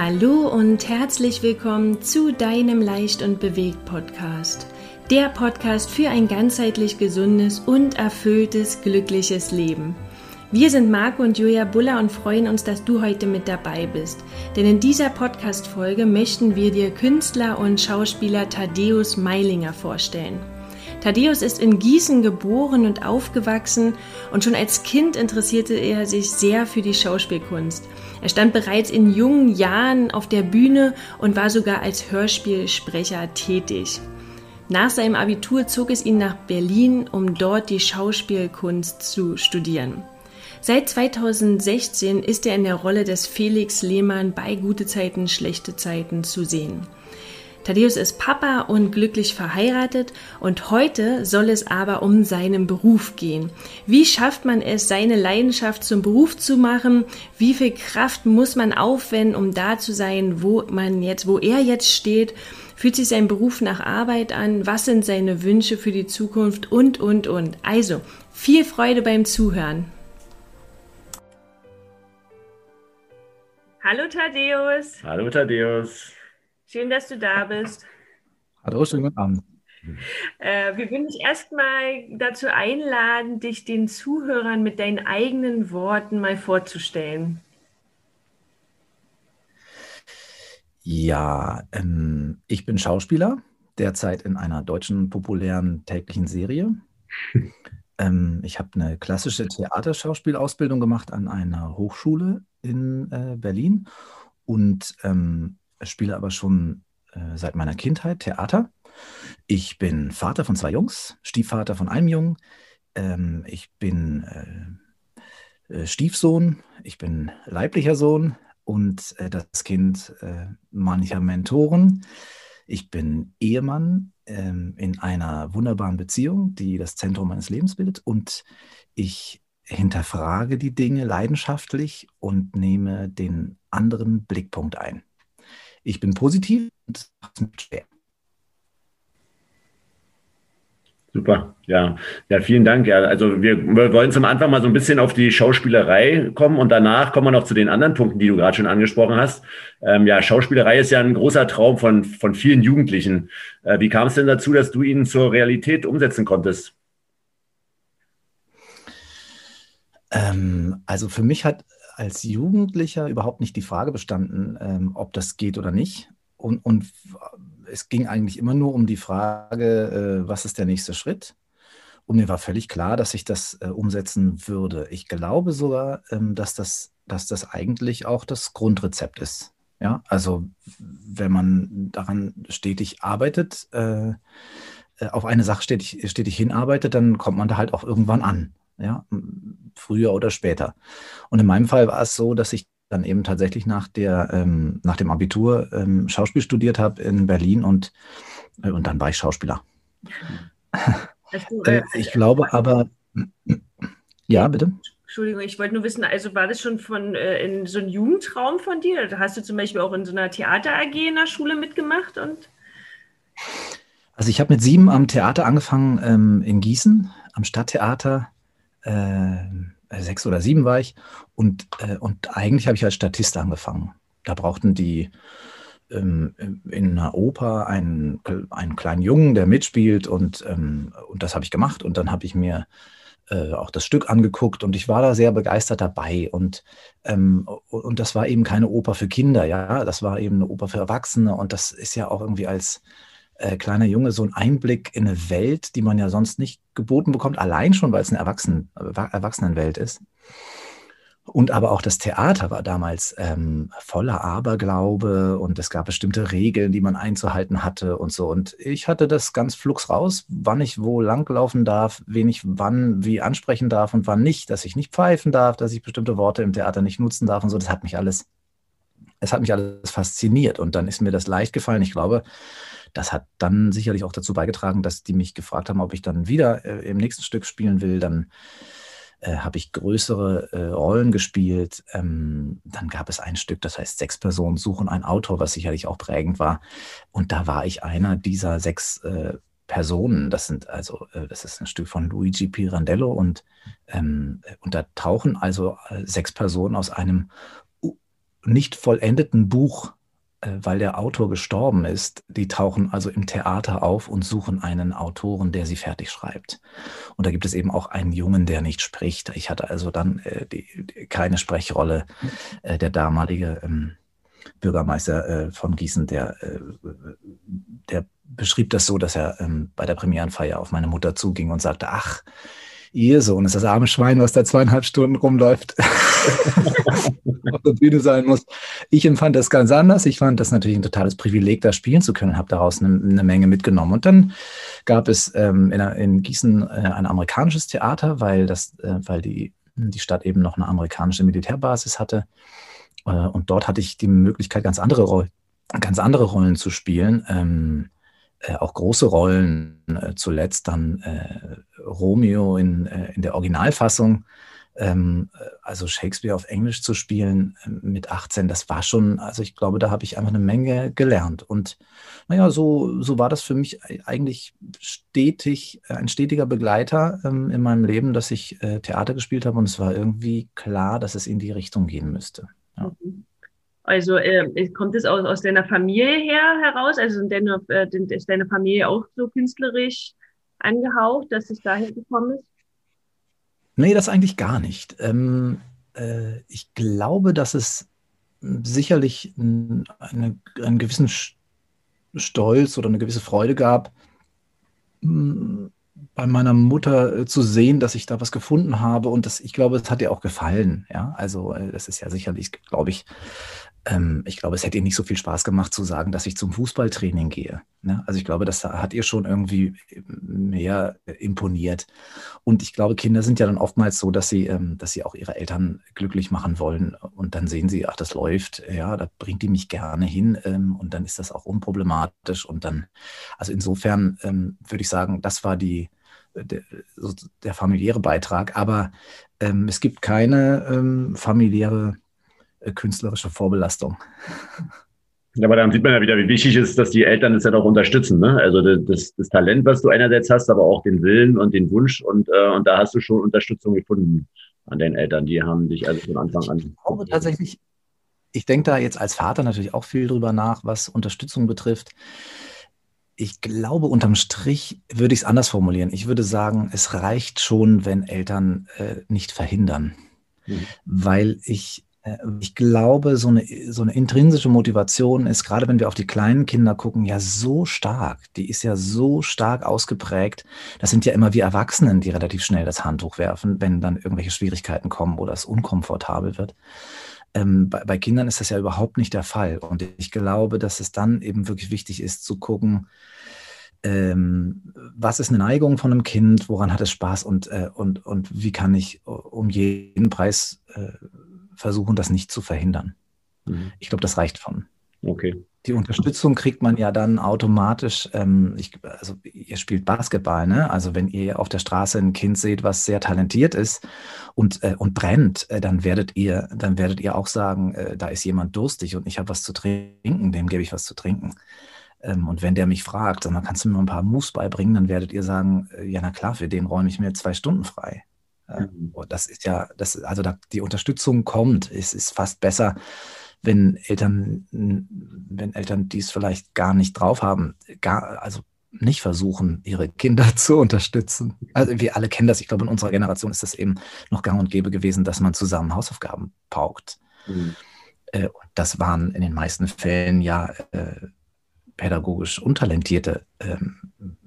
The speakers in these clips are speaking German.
Hallo und herzlich willkommen zu deinem Leicht und Bewegt Podcast. Der Podcast für ein ganzheitlich gesundes und erfülltes, glückliches Leben. Wir sind Marco und Julia Buller und freuen uns, dass du heute mit dabei bist. Denn in dieser Podcast-Folge möchten wir dir Künstler und Schauspieler Thaddeus Meilinger vorstellen. Thaddeus ist in Gießen geboren und aufgewachsen und schon als Kind interessierte er sich sehr für die Schauspielkunst. Er stand bereits in jungen Jahren auf der Bühne und war sogar als Hörspielsprecher tätig. Nach seinem Abitur zog es ihn nach Berlin, um dort die Schauspielkunst zu studieren. Seit 2016 ist er in der Rolle des Felix Lehmann bei Gute Zeiten, schlechte Zeiten zu sehen. Thaddeus ist Papa und glücklich verheiratet und heute soll es aber um seinen Beruf gehen. Wie schafft man es, seine Leidenschaft zum Beruf zu machen? Wie viel Kraft muss man aufwenden, um da zu sein, wo man jetzt, wo er jetzt steht? Fühlt sich sein Beruf nach Arbeit an? Was sind seine Wünsche für die Zukunft? Und, und, und. Also, viel Freude beim Zuhören. Hallo Thaddeus. Hallo Thaddeus. Schön, dass du da bist. Hallo, schönen guten Abend. Äh, wir würden dich erstmal dazu einladen, dich den Zuhörern mit deinen eigenen Worten mal vorzustellen. Ja, ähm, ich bin Schauspieler, derzeit in einer deutschen populären täglichen Serie. ähm, ich habe eine klassische Theaterschauspielausbildung gemacht an einer Hochschule in äh, Berlin und ähm, spiele aber schon äh, seit meiner Kindheit Theater. Ich bin Vater von zwei Jungs, Stiefvater von einem Jungen. Ähm, ich bin äh, äh, Stiefsohn, ich bin leiblicher Sohn und äh, das Kind äh, mancher Mentoren. Ich bin Ehemann ähm, in einer wunderbaren Beziehung, die das Zentrum meines Lebens bildet. Und ich hinterfrage die Dinge leidenschaftlich und nehme den anderen Blickpunkt ein. Ich bin positiv und es macht schwer. Super, ja. Ja, vielen Dank. Ja, also wir, wir, wollen zum Anfang mal so ein bisschen auf die Schauspielerei kommen und danach kommen wir noch zu den anderen Punkten, die du gerade schon angesprochen hast. Ähm, ja, Schauspielerei ist ja ein großer Traum von, von vielen Jugendlichen. Äh, wie kam es denn dazu, dass du ihn zur Realität umsetzen konntest? Ähm, also für mich hat als Jugendlicher überhaupt nicht die Frage bestanden, ähm, ob das geht oder nicht. Und, und es ging eigentlich immer nur um die Frage, äh, was ist der nächste Schritt? Und mir war völlig klar, dass ich das äh, umsetzen würde. Ich glaube sogar, ähm, dass, das, dass das eigentlich auch das Grundrezept ist. Ja, also wenn man daran stetig arbeitet, äh, äh auf eine Sache stetig, stetig hinarbeitet, dann kommt man da halt auch irgendwann an ja, früher oder später. Und in meinem Fall war es so, dass ich dann eben tatsächlich nach, der, ähm, nach dem Abitur ähm, Schauspiel studiert habe in Berlin und, äh, und dann war ich Schauspieler. äh, ich glaube aber, ja, bitte. Entschuldigung, ich wollte nur wissen, also war das schon von äh, in so ein Jugendraum von dir? Hast du zum Beispiel auch in so einer Theater AG in der Schule mitgemacht und? Also ich habe mit sieben am Theater angefangen ähm, in Gießen, am Stadttheater äh, sechs oder sieben war ich. Und, äh, und eigentlich habe ich als Statist angefangen. Da brauchten die ähm, in einer Oper einen, einen kleinen Jungen, der mitspielt. Und, ähm, und das habe ich gemacht. Und dann habe ich mir äh, auch das Stück angeguckt und ich war da sehr begeistert dabei. Und, ähm, und das war eben keine Oper für Kinder, ja, das war eben eine Oper für Erwachsene. Und das ist ja auch irgendwie als äh, kleiner Junge so ein Einblick in eine Welt, die man ja sonst nicht geboten bekommt, allein schon, weil es eine Erwachsenen, Erwachsenenwelt ist. Und aber auch das Theater war damals ähm, voller Aberglaube und es gab bestimmte Regeln, die man einzuhalten hatte und so. Und ich hatte das ganz flugs raus, wann ich wo langlaufen darf, wen ich wann wie ansprechen darf und wann nicht, dass ich nicht pfeifen darf, dass ich bestimmte Worte im Theater nicht nutzen darf und so. Das hat mich alles, es hat mich alles fasziniert und dann ist mir das leicht gefallen. Ich glaube, das hat dann sicherlich auch dazu beigetragen, dass die mich gefragt haben, ob ich dann wieder äh, im nächsten Stück spielen will. Dann äh, habe ich größere äh, Rollen gespielt. Ähm, dann gab es ein Stück, das heißt Sechs Personen suchen ein Autor, was sicherlich auch prägend war. Und da war ich einer dieser sechs äh, Personen. Das sind also, äh, das ist ein Stück von Luigi Pirandello und, ähm, und da tauchen also äh, sechs Personen aus einem nicht vollendeten Buch, weil der Autor gestorben ist, die tauchen also im Theater auf und suchen einen Autoren, der sie fertig schreibt. Und da gibt es eben auch einen Jungen, der nicht spricht. Ich hatte also dann äh, die, die, keine Sprechrolle. Äh, der damalige ähm, Bürgermeister äh, von Gießen, der, äh, der beschrieb das so, dass er ähm, bei der Premierenfeier auf meine Mutter zuging und sagte, ach, ihr Sohn ist das arme Schwein, was da zweieinhalb Stunden rumläuft, auf der Bühne sein muss. Ich empfand das ganz anders. Ich fand das natürlich ein totales Privileg, da spielen zu können, habe daraus eine, eine, Menge mitgenommen. Und dann gab es ähm, in, in, Gießen äh, ein amerikanisches Theater, weil, das, äh, weil die, die Stadt eben noch eine amerikanische Militärbasis hatte. Äh, und dort hatte ich die Möglichkeit, ganz andere, Roll ganz andere Rollen zu spielen. Ähm, äh, auch große Rollen, äh, zuletzt dann äh, Romeo in, äh, in der Originalfassung, ähm, äh, also Shakespeare auf Englisch zu spielen mit 18, das war schon, also ich glaube, da habe ich einfach eine Menge gelernt. Und naja, so, so war das für mich eigentlich stetig, ein stetiger Begleiter ähm, in meinem Leben, dass ich Theater gespielt habe und es war irgendwie klar, dass es in die Richtung gehen müsste. Ja. Mhm. Also äh, kommt es aus, aus deiner Familie her heraus? Also deine, äh, ist deine Familie auch so künstlerisch angehaucht, dass es daher gekommen ist? Nee, das eigentlich gar nicht. Ähm, äh, ich glaube, dass es sicherlich eine, einen gewissen Stolz oder eine gewisse Freude gab, bei meiner Mutter äh, zu sehen, dass ich da was gefunden habe und das, ich glaube, es hat ihr auch gefallen. Ja, also äh, das ist ja sicherlich, glaube ich, ähm, ich glaube, es hätte ihr nicht so viel Spaß gemacht zu sagen, dass ich zum Fußballtraining gehe. Ne? Also ich glaube, das hat ihr schon irgendwie mehr imponiert. Und ich glaube, Kinder sind ja dann oftmals so, dass sie, ähm, dass sie auch ihre Eltern glücklich machen wollen. Und dann sehen sie, ach, das läuft, ja, da bringt die mich gerne hin. Ähm, und dann ist das auch unproblematisch. Und dann, also insofern ähm, würde ich sagen, das war die, der, der familiäre Beitrag. Aber ähm, es gibt keine ähm, familiäre äh, künstlerische Vorbelastung. Ja, aber dann sieht man ja wieder, wie wichtig es ist, dass die Eltern das ja auch unterstützen. Ne? Also das, das Talent, was du einerseits hast, aber auch den Willen und den Wunsch. Und, äh, und da hast du schon Unterstützung gefunden an den Eltern. Die haben dich also von Anfang an. Ich glaube tatsächlich, ich denke da jetzt als Vater natürlich auch viel drüber nach, was Unterstützung betrifft. Ich glaube, unterm Strich würde ich es anders formulieren. Ich würde sagen, es reicht schon, wenn Eltern äh, nicht verhindern. Mhm. Weil ich äh, ich glaube, so eine, so eine intrinsische Motivation ist, gerade wenn wir auf die kleinen Kinder gucken, ja so stark. Die ist ja so stark ausgeprägt. Das sind ja immer wir Erwachsenen, die relativ schnell das Handtuch werfen, wenn dann irgendwelche Schwierigkeiten kommen oder es unkomfortabel wird. Ähm, bei, bei, Kindern ist das ja überhaupt nicht der Fall. Und ich glaube, dass es dann eben wirklich wichtig ist zu gucken, ähm, was ist eine Neigung von einem Kind, woran hat es Spaß und, äh, und, und wie kann ich um jeden Preis äh, versuchen, das nicht zu verhindern. Mhm. Ich glaube, das reicht von. Okay. Die Unterstützung kriegt man ja dann automatisch, ähm, ich, also ihr spielt Basketball, ne? Also wenn ihr auf der Straße ein Kind seht, was sehr talentiert ist und, äh, und brennt, äh, dann werdet ihr, dann werdet ihr auch sagen, äh, da ist jemand durstig und ich habe was zu trinken, dem gebe ich was zu trinken. Ähm, und wenn der mich fragt, dann kannst du mir ein paar Moves beibringen, dann werdet ihr sagen, äh, ja, na klar, für den räume ich mir zwei Stunden frei. Mhm. Das ist ja, das, also da, die Unterstützung kommt. Es ist fast besser, wenn Eltern, wenn Eltern dies vielleicht gar nicht drauf haben, gar, also nicht versuchen, ihre Kinder zu unterstützen. Also wir alle kennen das. Ich glaube, in unserer Generation ist das eben noch gang und gäbe gewesen, dass man zusammen Hausaufgaben paukt. Mhm. Äh, das waren in den meisten Fällen ja äh, pädagogisch untalentierte ähm,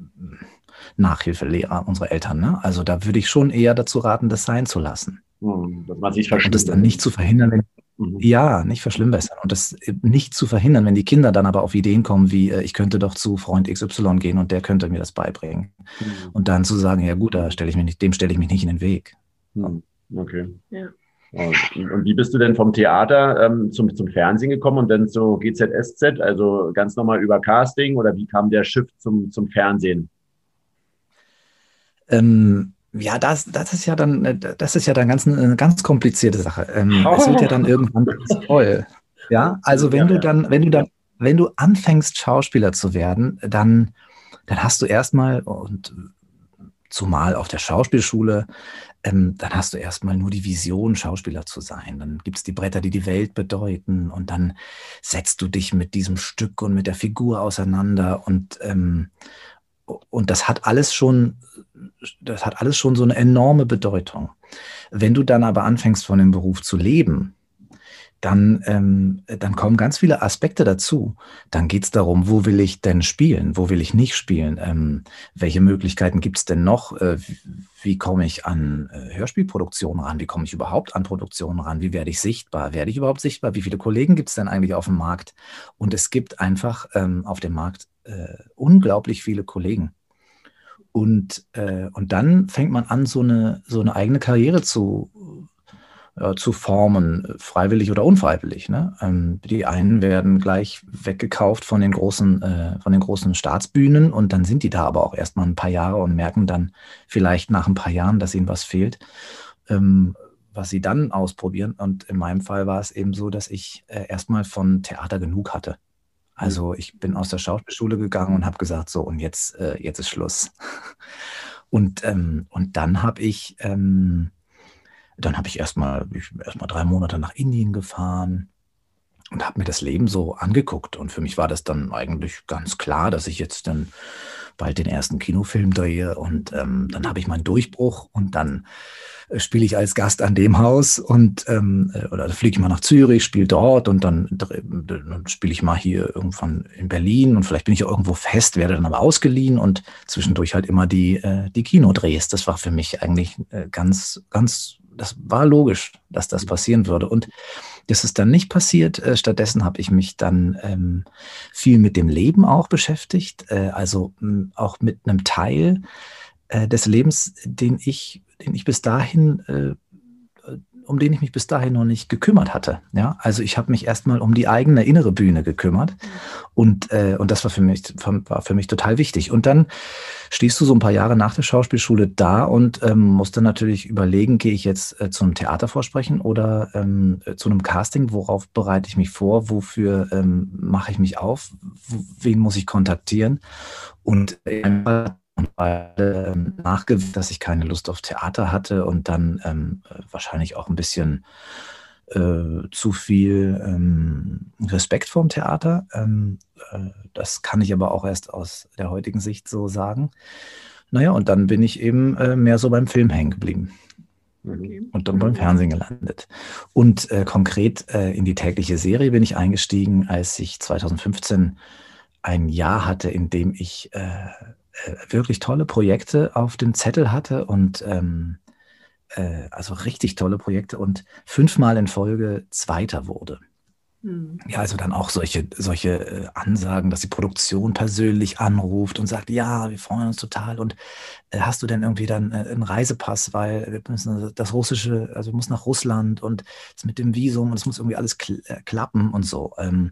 Nachhilfelehrer, unsere Eltern. Ne? Also da würde ich schon eher dazu raten, das sein zu lassen. Hm, dass man sich Und das dann nicht zu verhindern, wenn, mhm. ja, nicht verschlimmbessern. Und das nicht zu verhindern, wenn die Kinder dann aber auf Ideen kommen, wie äh, ich könnte doch zu Freund XY gehen und der könnte mir das beibringen. Mhm. Und dann zu sagen, ja gut, da stelle ich mich nicht, dem stelle ich mich nicht in den Weg. Mhm. Okay. Ja. Und, und, wie bist du denn vom Theater ähm, zum, zum Fernsehen gekommen und dann zu GZSZ, also ganz normal über Casting oder wie kam der Shift zum, zum Fernsehen? Ähm, ja, das, das ist ja dann, äh, das ist ja dann ganz, eine ganz komplizierte Sache. Ähm, oh. Es wird ja dann irgendwann toll. Ja, also wenn du dann, wenn du dann, wenn du anfängst, Schauspieler zu werden, dann, dann hast du erstmal, und zumal auf der Schauspielschule, ähm, dann hast du erstmal nur die Vision, Schauspieler zu sein. Dann gibt es die Bretter, die die Welt bedeuten und dann setzt du dich mit diesem Stück und mit der Figur auseinander und, ähm, und das hat alles schon, das hat alles schon so eine enorme Bedeutung. Wenn du dann aber anfängst, von dem Beruf zu leben, dann, ähm, dann kommen ganz viele Aspekte dazu. Dann geht es darum, wo will ich denn spielen, wo will ich nicht spielen, ähm, welche Möglichkeiten gibt es denn noch, äh, wie, wie komme ich an äh, Hörspielproduktionen ran, wie komme ich überhaupt an Produktionen ran, wie werde ich sichtbar, werde ich überhaupt sichtbar, wie viele Kollegen gibt es denn eigentlich auf dem Markt? Und es gibt einfach ähm, auf dem Markt äh, unglaublich viele Kollegen. Und, äh, und dann fängt man an, so eine, so eine eigene Karriere zu, äh, zu formen, freiwillig oder unfreiwillig. Ne? Ähm, die einen werden gleich weggekauft von den großen, äh, von den großen Staatsbühnen und dann sind die da aber auch erstmal ein paar Jahre und merken dann vielleicht nach ein paar Jahren, dass ihnen was fehlt. Ähm, was sie dann ausprobieren. Und in meinem Fall war es eben so, dass ich äh, erstmal von Theater genug hatte. Also ich bin aus der Schauspielschule gegangen und habe gesagt, so und jetzt, äh, jetzt ist Schluss. Und, ähm, und dann habe ich, ähm, dann habe ich erstmal erstmal drei Monate nach Indien gefahren und habe mir das Leben so angeguckt. Und für mich war das dann eigentlich ganz klar, dass ich jetzt dann bald den ersten Kinofilm drehe. Und ähm, dann habe ich meinen Durchbruch und dann äh, spiele ich als Gast an dem Haus und ähm, äh, oder fliege ich mal nach Zürich, spiele dort und dann, dann spiele ich mal hier irgendwann in Berlin und vielleicht bin ich irgendwo fest, werde dann aber ausgeliehen und zwischendurch halt immer die, äh, die Kinodrehs. Das war für mich eigentlich äh, ganz, ganz, das war logisch, dass das passieren würde. Und das ist dann nicht passiert. Äh, stattdessen habe ich mich dann ähm, viel mit dem Leben auch beschäftigt, äh, also mh, auch mit einem Teil äh, des Lebens, den ich, den ich bis dahin äh, um den ich mich bis dahin noch nicht gekümmert hatte. Ja, also ich habe mich erstmal um die eigene innere Bühne gekümmert. Und, äh, und das war für, mich, war für mich total wichtig. Und dann stehst du so ein paar Jahre nach der Schauspielschule da und ähm, musst dann natürlich überlegen, gehe ich jetzt äh, zu einem Theatervorsprechen oder ähm, äh, zu einem Casting, worauf bereite ich mich vor, wofür ähm, mache ich mich auf, wen muss ich kontaktieren? Und äh, ähm, nachgewiesen, dass ich keine Lust auf Theater hatte und dann ähm, wahrscheinlich auch ein bisschen äh, zu viel ähm, Respekt vorm Theater. Ähm, äh, das kann ich aber auch erst aus der heutigen Sicht so sagen. Naja, und dann bin ich eben äh, mehr so beim Film hängen geblieben. Okay. Und dann beim Fernsehen gelandet. Und äh, konkret äh, in die tägliche Serie bin ich eingestiegen, als ich 2015 ein Jahr hatte, in dem ich äh, äh, wirklich tolle Projekte auf dem Zettel hatte und ähm, äh, also richtig tolle Projekte und fünfmal in Folge Zweiter wurde. Hm. Ja, also dann auch solche, solche äh, Ansagen, dass die Produktion persönlich anruft und sagt, ja, wir freuen uns total. Und äh, hast du denn irgendwie dann äh, einen Reisepass, weil wir müssen das russische, also muss nach Russland und das mit dem Visum und es muss irgendwie alles kl äh, klappen und so. Ähm,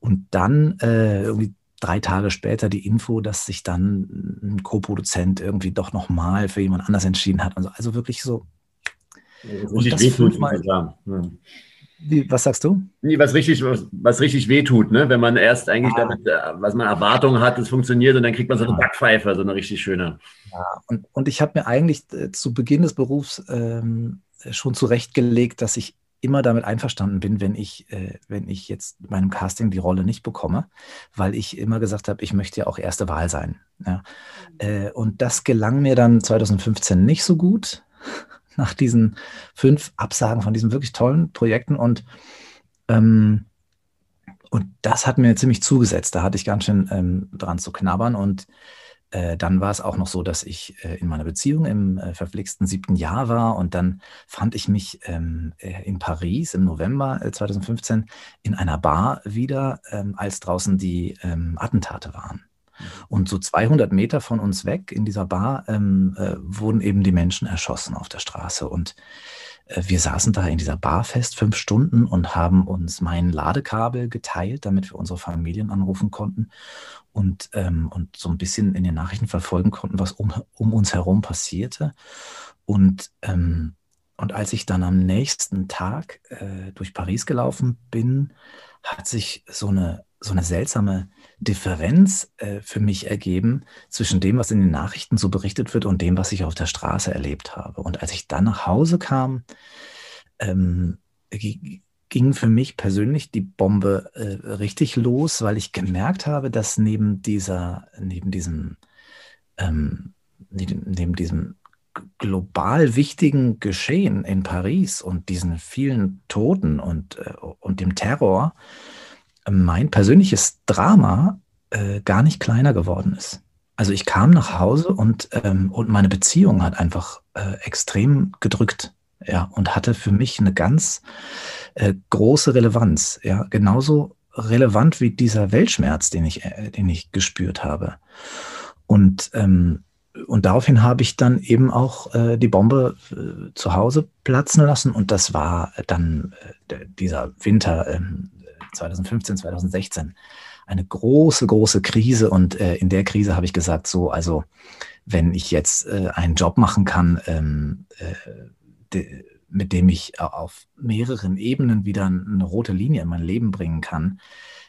und dann äh, irgendwie drei Tage später die Info, dass sich dann ein Co-Produzent irgendwie doch nochmal für jemand anders entschieden hat. Also, also wirklich so. Ja, und das fünfmal. Ja. Wie, was sagst du? Nee, was richtig, was, was richtig wehtut, ne? wenn man erst eigentlich ah. damit, äh, was man Erwartungen hat, es funktioniert und dann kriegt man so eine. Backpfeife, so eine richtig schöne. Ja, und, und ich habe mir eigentlich äh, zu Beginn des Berufs ähm, schon zurechtgelegt, dass ich immer damit einverstanden bin, wenn ich, äh, wenn ich jetzt meinem Casting die Rolle nicht bekomme, weil ich immer gesagt habe, ich möchte ja auch erste Wahl sein. Ja. Mhm. Äh, und das gelang mir dann 2015 nicht so gut, nach diesen fünf Absagen von diesen wirklich tollen Projekten. Und, ähm, und das hat mir ziemlich zugesetzt. Da hatte ich ganz schön ähm, dran zu knabbern. Und dann war es auch noch so, dass ich äh, in meiner Beziehung im äh, verflixten siebten Jahr war und dann fand ich mich ähm, äh, in Paris im November 2015 äh, in einer Bar wieder, ähm, als draußen die ähm, Attentate waren. Mhm. Und so 200 Meter von uns weg in dieser Bar äh, wurden eben die Menschen erschossen auf der Straße. Und wir saßen da in dieser Bar fest fünf Stunden und haben uns mein Ladekabel geteilt, damit wir unsere Familien anrufen konnten und, ähm, und so ein bisschen in den Nachrichten verfolgen konnten, was um, um uns herum passierte. Und, ähm, und als ich dann am nächsten Tag äh, durch Paris gelaufen bin, hat sich so eine, so eine seltsame Differenz äh, für mich ergeben zwischen dem, was in den Nachrichten so berichtet wird und dem, was ich auf der Straße erlebt habe. Und als ich dann nach Hause kam, ähm, ging für mich persönlich die Bombe äh, richtig los, weil ich gemerkt habe, dass neben dieser, neben diesem, ähm, neben, neben diesem global wichtigen Geschehen in Paris und diesen vielen Toten und, äh, und dem Terror, mein persönliches Drama äh, gar nicht kleiner geworden ist. Also ich kam nach Hause und, ähm, und meine Beziehung hat einfach äh, extrem gedrückt, ja, und hatte für mich eine ganz äh, große Relevanz, ja, genauso relevant wie dieser Weltschmerz, den ich, äh, den ich gespürt habe. Und ähm, und daraufhin habe ich dann eben auch äh, die Bombe äh, zu Hause platzen lassen und das war dann äh, dieser Winter ähm, 2015, 2016 eine große, große Krise. Und äh, in der Krise habe ich gesagt, so, also wenn ich jetzt äh, einen Job machen kann, ähm, äh, de, mit dem ich auf mehreren Ebenen wieder eine rote Linie in mein Leben bringen kann,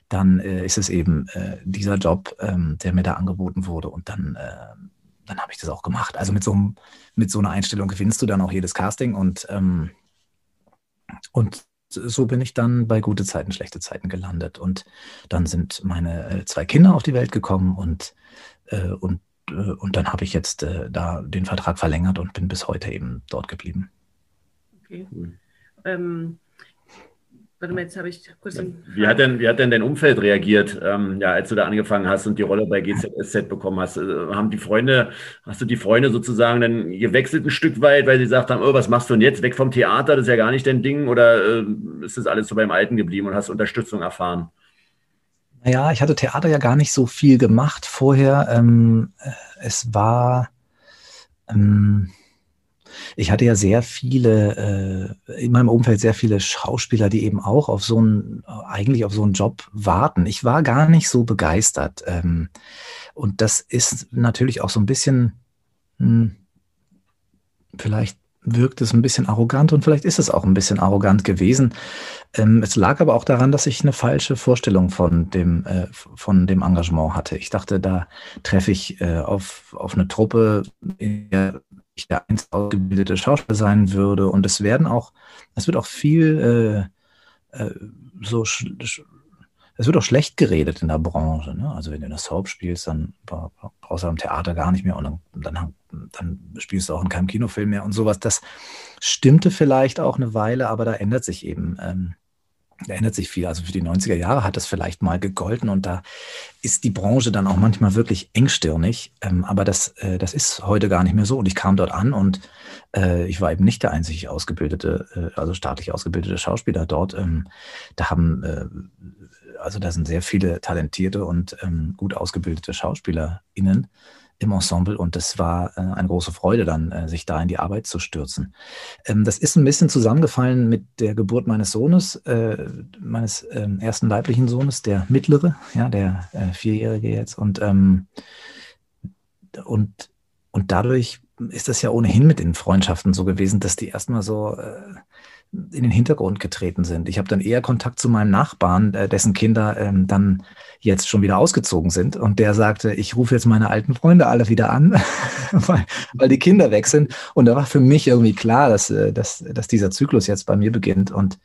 dann äh, ist es eben äh, dieser Job, ähm, der mir da angeboten wurde. Und dann, äh, dann habe ich das auch gemacht. Also mit so, mit so einer Einstellung gewinnst du dann auch jedes Casting und, ähm, und so bin ich dann bei gute Zeiten, schlechte Zeiten gelandet. Und dann sind meine äh, zwei Kinder auf die Welt gekommen und, äh, und, äh, und dann habe ich jetzt äh, da den Vertrag verlängert und bin bis heute eben dort geblieben. Okay. Cool. Ähm, Warte mal, jetzt habe ich kurz den wie hat denn, wie hat denn dein Umfeld reagiert, ähm, ja, als du da angefangen hast und die Rolle bei GZSZ bekommen hast? Äh, haben die Freunde, hast du die Freunde sozusagen dann gewechselt ein Stück weit, weil sie gesagt haben, oh, was machst du denn jetzt? Weg vom Theater, das ist ja gar nicht dein Ding? Oder äh, ist das alles so beim Alten geblieben und hast Unterstützung erfahren? Naja, ich hatte Theater ja gar nicht so viel gemacht vorher. Ähm, äh, es war, ähm, ich hatte ja sehr viele, äh, in meinem Umfeld sehr viele Schauspieler, die eben auch auf so einen, eigentlich auf so einen Job warten. Ich war gar nicht so begeistert. Ähm, und das ist natürlich auch so ein bisschen, hm, vielleicht wirkt es ein bisschen arrogant und vielleicht ist es auch ein bisschen arrogant gewesen. Ähm, es lag aber auch daran, dass ich eine falsche Vorstellung von dem, äh, von dem Engagement hatte. Ich dachte, da treffe ich äh, auf, auf eine Truppe, in der ich der einst ausgebildete Schauspieler sein würde. Und es werden auch, es wird auch viel äh, äh, so, es wird auch schlecht geredet in der Branche. Ne? Also wenn du in der Soap spielst, dann brauchst du am Theater gar nicht mehr und dann, dann, dann spielst du auch in keinem Kinofilm mehr und sowas. Das stimmte vielleicht auch eine Weile, aber da ändert sich eben. Ähm, da ändert sich viel. Also für die 90er Jahre hat das vielleicht mal gegolten und da ist die Branche dann auch manchmal wirklich engstirnig. Ähm, aber das, äh, das ist heute gar nicht mehr so. Und ich kam dort an und äh, ich war eben nicht der einzig ausgebildete, äh, also staatlich ausgebildete Schauspieler dort. Ähm, da haben, äh, also da sind sehr viele talentierte und ähm, gut ausgebildete SchauspielerInnen im Ensemble und das war äh, eine große Freude dann, äh, sich da in die Arbeit zu stürzen. Ähm, das ist ein bisschen zusammengefallen mit der Geburt meines Sohnes, äh, meines ähm, ersten leiblichen Sohnes, der mittlere, ja, der äh, Vierjährige jetzt und, ähm, und, und dadurch ist das ja ohnehin mit den Freundschaften so gewesen, dass die erstmal so äh, in den Hintergrund getreten sind. Ich habe dann eher Kontakt zu meinem Nachbarn, äh, dessen Kinder ähm, dann jetzt schon wieder ausgezogen sind. Und der sagte, ich rufe jetzt meine alten Freunde alle wieder an, weil, weil die Kinder weg sind. Und da war für mich irgendwie klar, dass, äh, dass, dass dieser Zyklus jetzt bei mir beginnt. Und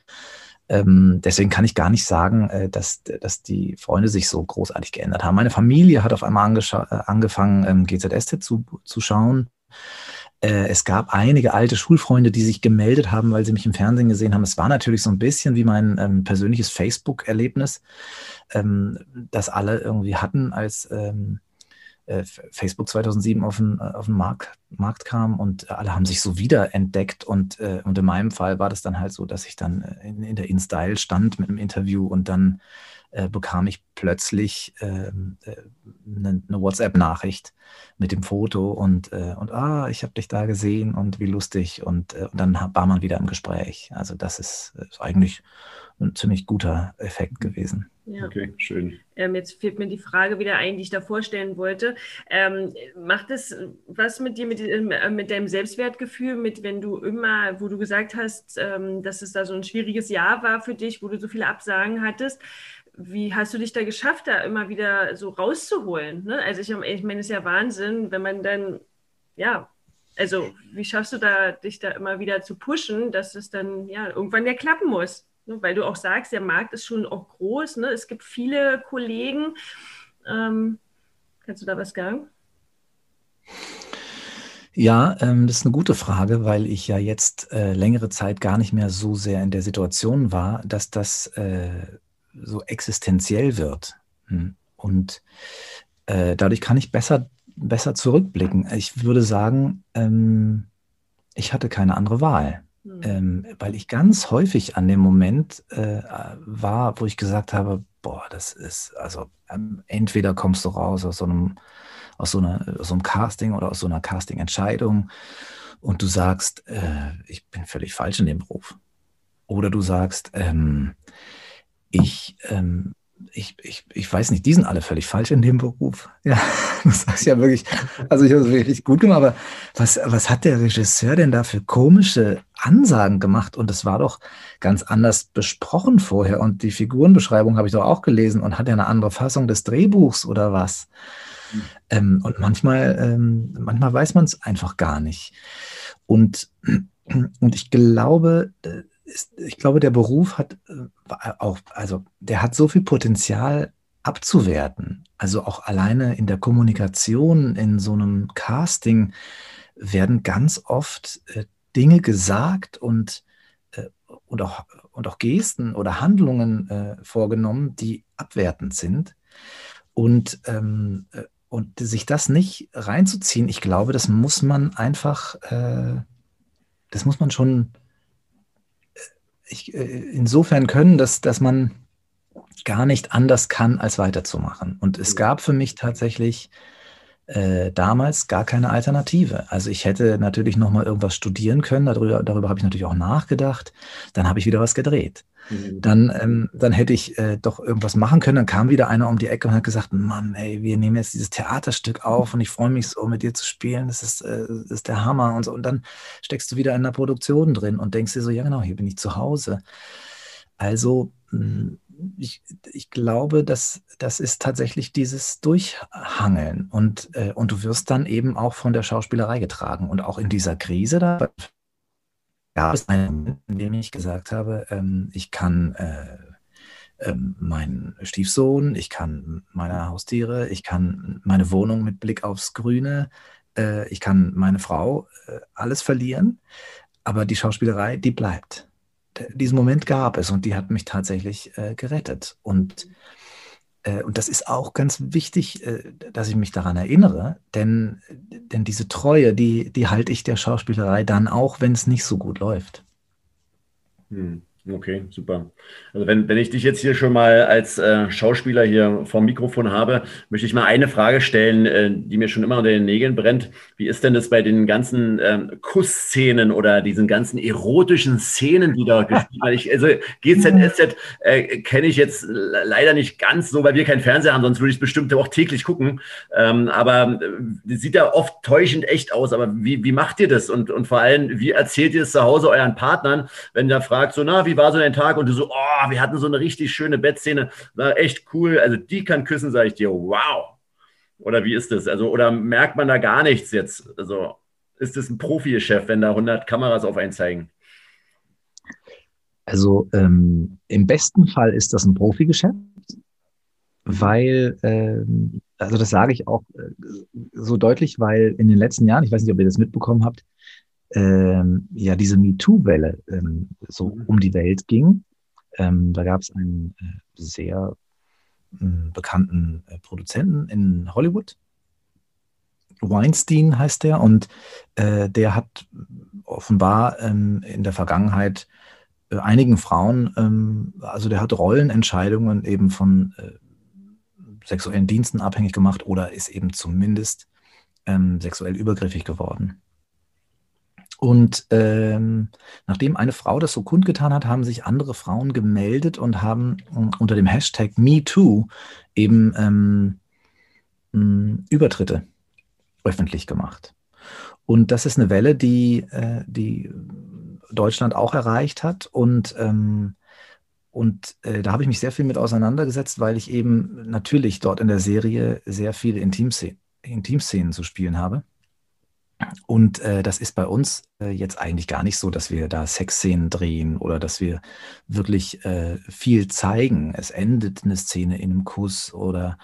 ähm, deswegen kann ich gar nicht sagen, äh, dass, dass die Freunde sich so großartig geändert haben. Meine Familie hat auf einmal angefangen, ähm, GZST zu, zu schauen. Äh, es gab einige alte Schulfreunde, die sich gemeldet haben, weil sie mich im Fernsehen gesehen haben. Es war natürlich so ein bisschen wie mein ähm, persönliches Facebook-Erlebnis, ähm, das alle irgendwie hatten, als ähm, äh, Facebook 2007 auf den, äh, auf den Markt, Markt kam und alle haben sich so wiederentdeckt und, äh, und in meinem Fall war das dann halt so, dass ich dann äh, in, in der InStyle stand mit einem Interview und dann äh, bekam ich plötzlich ähm, äh, eine, eine WhatsApp-Nachricht mit dem Foto und, äh, und ah, ich habe dich da gesehen und wie lustig und, äh, und dann war man wieder im Gespräch. Also das ist, ist eigentlich ein ziemlich guter Effekt gewesen. Ja. Okay, schön. Ähm, jetzt fehlt mir die Frage wieder ein, die ich da vorstellen wollte. Ähm, macht es was mit dir, mit, mit deinem Selbstwertgefühl, mit wenn du immer, wo du gesagt hast, ähm, dass es da so ein schwieriges Jahr war für dich, wo du so viele Absagen hattest, wie hast du dich da geschafft, da immer wieder so rauszuholen? Ne? Also ich, ich meine, es ist ja Wahnsinn, wenn man dann, ja, also wie schaffst du da, dich da immer wieder zu pushen, dass es dann ja irgendwann ja klappen muss? Ne? Weil du auch sagst, der Markt ist schon auch groß, ne? es gibt viele Kollegen. Ähm, kannst du da was sagen? Ja, ähm, das ist eine gute Frage, weil ich ja jetzt äh, längere Zeit gar nicht mehr so sehr in der Situation war, dass das äh, so existenziell wird. Hm. Und äh, dadurch kann ich besser, besser zurückblicken. Ich würde sagen, ähm, ich hatte keine andere Wahl, mhm. ähm, weil ich ganz häufig an dem Moment äh, war, wo ich gesagt habe, boah, das ist, also ähm, entweder kommst du raus aus so einem aus so, einer, aus so einem Casting oder aus so einer Casting-Entscheidung und du sagst, äh, ich bin völlig falsch in dem Beruf. Oder du sagst, ähm, ich, ähm, ich, ich, ich weiß nicht, die sind alle völlig falsch in dem Beruf. Ja, das sagst ja wirklich, also ich habe es wirklich gut gemacht, aber was, was hat der Regisseur denn da für komische Ansagen gemacht? Und es war doch ganz anders besprochen vorher. Und die Figurenbeschreibung habe ich doch auch gelesen und hat ja eine andere Fassung des Drehbuchs oder was? Ähm, und manchmal, ähm, manchmal weiß man es einfach gar nicht. Und, und ich glaube, äh, ich glaube, der Beruf hat äh, auch, also der hat so viel Potenzial abzuwerten. Also auch alleine in der Kommunikation, in so einem Casting werden ganz oft äh, Dinge gesagt und, äh, und, auch, und auch Gesten oder Handlungen vorgenommen, die abwertend sind. Und ähm, äh, und sich das nicht reinzuziehen, ich glaube, das muss man einfach, das muss man schon ich, äh, insofern können, dass, dass man gar nicht anders kann, als weiterzumachen. Und es gab für mich tatsächlich äh, damals gar keine Alternative. Also ich hätte natürlich noch mal irgendwas studieren können, darüber, darüber habe ich natürlich auch nachgedacht. Dann habe ich wieder was gedreht. Mhm. Dann, ähm, dann hätte ich äh, doch irgendwas machen können. Dann kam wieder einer um die Ecke und hat gesagt, Mann, ey, wir nehmen jetzt dieses Theaterstück auf und ich freue mich so, mit dir zu spielen. Das ist, äh, das ist der Hammer und so. Und dann steckst du wieder in der Produktion drin und denkst dir so, ja genau, hier bin ich zu Hause. Also hm, ich, ich glaube, dass das ist tatsächlich dieses Durchhangeln und, äh, und du wirst dann eben auch von der Schauspielerei getragen. Und auch in dieser Krise, da gab es einen Moment, in dem ich gesagt habe, ähm, ich kann äh, äh, meinen Stiefsohn, ich kann meine Haustiere, ich kann meine Wohnung mit Blick aufs Grüne, äh, ich kann meine Frau, äh, alles verlieren, aber die Schauspielerei, die bleibt. Diesen Moment gab es und die hat mich tatsächlich äh, gerettet. Und und das ist auch ganz wichtig, äh, dass ich mich daran erinnere, denn, denn diese Treue, die, die halte ich der Schauspielerei dann auch, wenn es nicht so gut läuft. Hm. Okay, super. Also wenn, wenn ich dich jetzt hier schon mal als äh, Schauspieler hier vorm Mikrofon habe, möchte ich mal eine Frage stellen, äh, die mir schon immer unter den Nägeln brennt. Wie ist denn das bei den ganzen ähm, Kussszenen oder diesen ganzen erotischen Szenen, die da gespielt werden? Also GZSZ äh, kenne ich jetzt leider nicht ganz so, weil wir keinen Fernseher haben, sonst würde ich es bestimmt auch täglich gucken. Ähm, aber äh, sieht da oft täuschend echt aus. Aber wie, wie macht ihr das? Und, und vor allem, wie erzählt ihr es zu Hause euren Partnern, wenn ihr fragt, so, na, wie war so dein Tag? Und du so, oh, wir hatten so eine richtig schöne Bettszene, war echt cool. Also die kann küssen, sage ich dir, wow. Oder wie ist das? Also, oder merkt man da gar nichts jetzt? Also, ist das ein Profi-Chef, wenn da 100 Kameras auf einen zeigen? Also, ähm, im besten Fall ist das ein Profi-Geschäft, weil, ähm, also das sage ich auch äh, so deutlich, weil in den letzten Jahren, ich weiß nicht, ob ihr das mitbekommen habt, ähm, ja diese MeToo-Welle ähm, so mhm. um die Welt ging. Ähm, da gab es einen äh, sehr äh, bekannten äh, Produzenten in Hollywood. Weinstein heißt der und äh, der hat offenbar ähm, in der Vergangenheit äh, einigen Frauen, ähm, also der hat Rollenentscheidungen eben von äh, sexuellen Diensten abhängig gemacht oder ist eben zumindest ähm, sexuell übergriffig geworden. Und ähm, nachdem eine Frau das so kundgetan hat, haben sich andere Frauen gemeldet und haben äh, unter dem Hashtag MeToo eben ähm, mh, Übertritte öffentlich gemacht. Und das ist eine Welle, die, äh, die Deutschland auch erreicht hat. Und, ähm, und äh, da habe ich mich sehr viel mit auseinandergesetzt, weil ich eben natürlich dort in der Serie sehr viele Intimszenen, Intimszenen zu spielen habe. Und äh, das ist bei uns äh, jetzt eigentlich gar nicht so, dass wir da Sexszenen drehen oder dass wir wirklich äh, viel zeigen. Es endet eine Szene in einem Kuss oder,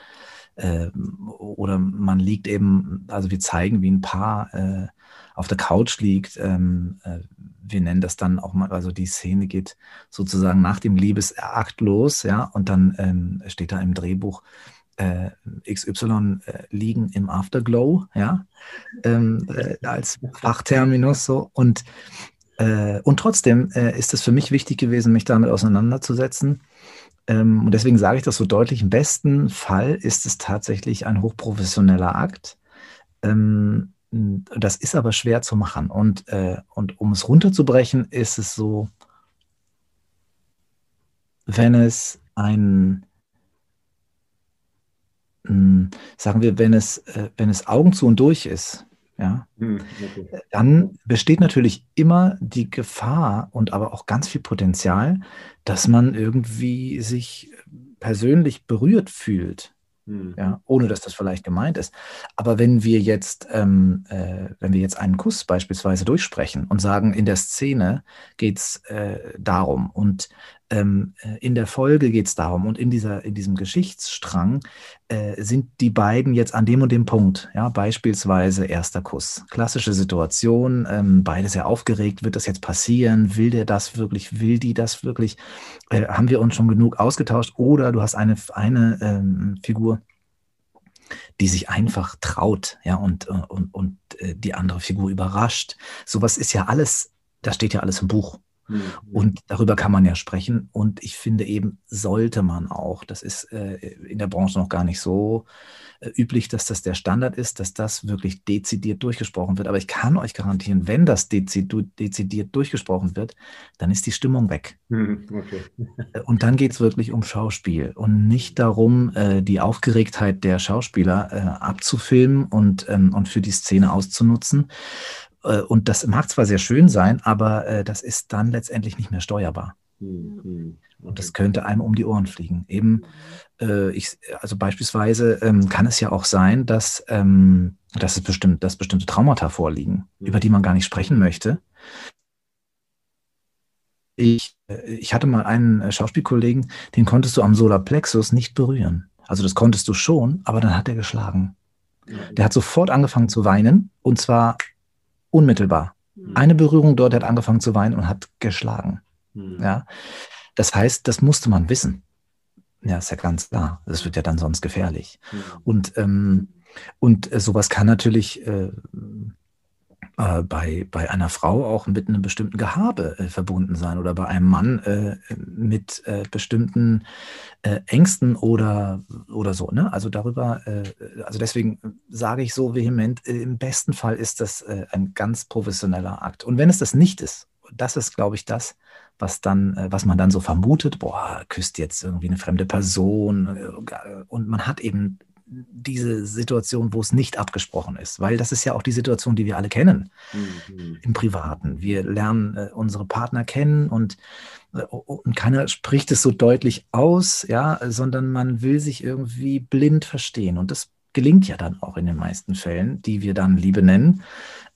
ähm, oder man liegt eben, also wir zeigen, wie ein Paar äh, auf der Couch liegt. Ähm, äh, wir nennen das dann auch mal, also die Szene geht sozusagen nach dem Liebesakt los, ja, und dann ähm, steht da im Drehbuch, äh, XY äh, liegen im Afterglow, ja, ähm, äh, als Fachterminus so. Und, äh, und trotzdem äh, ist es für mich wichtig gewesen, mich damit auseinanderzusetzen. Ähm, und deswegen sage ich das so deutlich, im besten Fall ist es tatsächlich ein hochprofessioneller Akt. Ähm, das ist aber schwer zu machen. Und, äh, und um es runterzubrechen, ist es so, wenn es ein, hm, sagen wir, wenn es, äh, wenn es Augen zu und durch ist, ja, hm, okay. dann besteht natürlich immer die Gefahr und aber auch ganz viel Potenzial, dass man irgendwie sich persönlich berührt fühlt. Hm. Ja, ohne dass das vielleicht gemeint ist. Aber wenn wir jetzt, ähm, äh, wenn wir jetzt einen Kuss beispielsweise durchsprechen und sagen, in der Szene geht es äh, darum und ähm, äh, in der Folge geht es darum und in, dieser, in diesem Geschichtsstrang äh, sind die beiden jetzt an dem und dem Punkt. Ja, beispielsweise erster Kuss. Klassische Situation, ähm, beide sehr aufgeregt, wird das jetzt passieren? Will der das wirklich? Will die das wirklich? Äh, haben wir uns schon genug ausgetauscht? Oder du hast eine, eine ähm, Figur, die sich einfach traut, ja, und, äh, und, und äh, die andere Figur überrascht. Sowas ist ja alles, das steht ja alles im Buch. Mhm. Und darüber kann man ja sprechen. Und ich finde eben, sollte man auch, das ist äh, in der Branche noch gar nicht so äh, üblich, dass das der Standard ist, dass das wirklich dezidiert durchgesprochen wird. Aber ich kann euch garantieren, wenn das dezidiert durchgesprochen wird, dann ist die Stimmung weg. Mhm, okay. Und dann geht es wirklich um Schauspiel und nicht darum, äh, die Aufgeregtheit der Schauspieler äh, abzufilmen und, ähm, und für die Szene auszunutzen, und das mag zwar sehr schön sein, aber äh, das ist dann letztendlich nicht mehr steuerbar. Mhm. Und das könnte einem um die Ohren fliegen. Eben, äh, ich, also beispielsweise ähm, kann es ja auch sein, dass, ähm, dass, es bestimmt, dass bestimmte Traumata vorliegen, mhm. über die man gar nicht sprechen möchte. Ich, äh, ich hatte mal einen äh, Schauspielkollegen, den konntest du am Solarplexus nicht berühren. Also das konntest du schon, aber dann hat er geschlagen. Der hat sofort angefangen zu weinen und zwar Unmittelbar. Mhm. Eine Berührung dort, hat angefangen zu weinen und hat geschlagen. Mhm. Ja. Das heißt, das musste man wissen. Ja, ist ja ganz klar. Das wird ja dann sonst gefährlich. Mhm. Und, ähm, und äh, sowas kann natürlich äh, äh, bei, bei einer Frau auch mit einem bestimmten Gehabe äh, verbunden sein oder bei einem Mann äh, mit äh, bestimmten äh, Ängsten oder, oder so. Ne? Also darüber, äh, also deswegen sage ich so vehement, im besten Fall ist das ein ganz professioneller Akt. Und wenn es das nicht ist, das ist, glaube ich, das, was dann, was man dann so vermutet, boah, küsst jetzt irgendwie eine fremde Person und man hat eben diese Situation, wo es nicht abgesprochen ist, weil das ist ja auch die Situation, die wir alle kennen mhm. im Privaten. Wir lernen äh, unsere Partner kennen und, äh, und keiner spricht es so deutlich aus, ja, sondern man will sich irgendwie blind verstehen und das gelingt ja dann auch in den meisten Fällen, die wir dann Liebe nennen.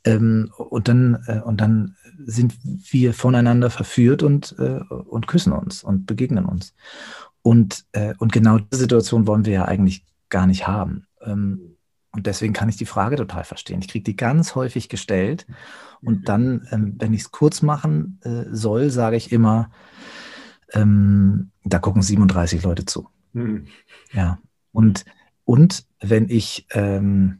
Ähm, und dann äh, und dann sind wir voneinander verführt und äh, und küssen uns und begegnen uns. Und, äh, und genau diese Situation wollen wir ja eigentlich gar nicht haben. Ähm, und deswegen kann ich die Frage total verstehen. Ich kriege die ganz häufig gestellt. Und mhm. dann, ähm, wenn ich es kurz machen äh, soll, sage ich immer, ähm, da gucken 37 Leute zu. Mhm. Ja. Und, und wenn ich, ähm,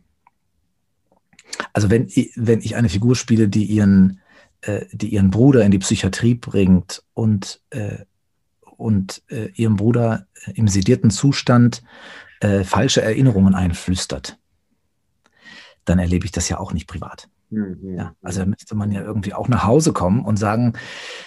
also wenn, wenn ich eine Figur spiele, die ihren, äh, die ihren Bruder in die Psychiatrie bringt und, äh, und ihrem Bruder im sedierten Zustand äh, falsche Erinnerungen einflüstert, dann erlebe ich das ja auch nicht privat. Mhm. Ja, also da müsste man ja irgendwie auch nach Hause kommen und sagen,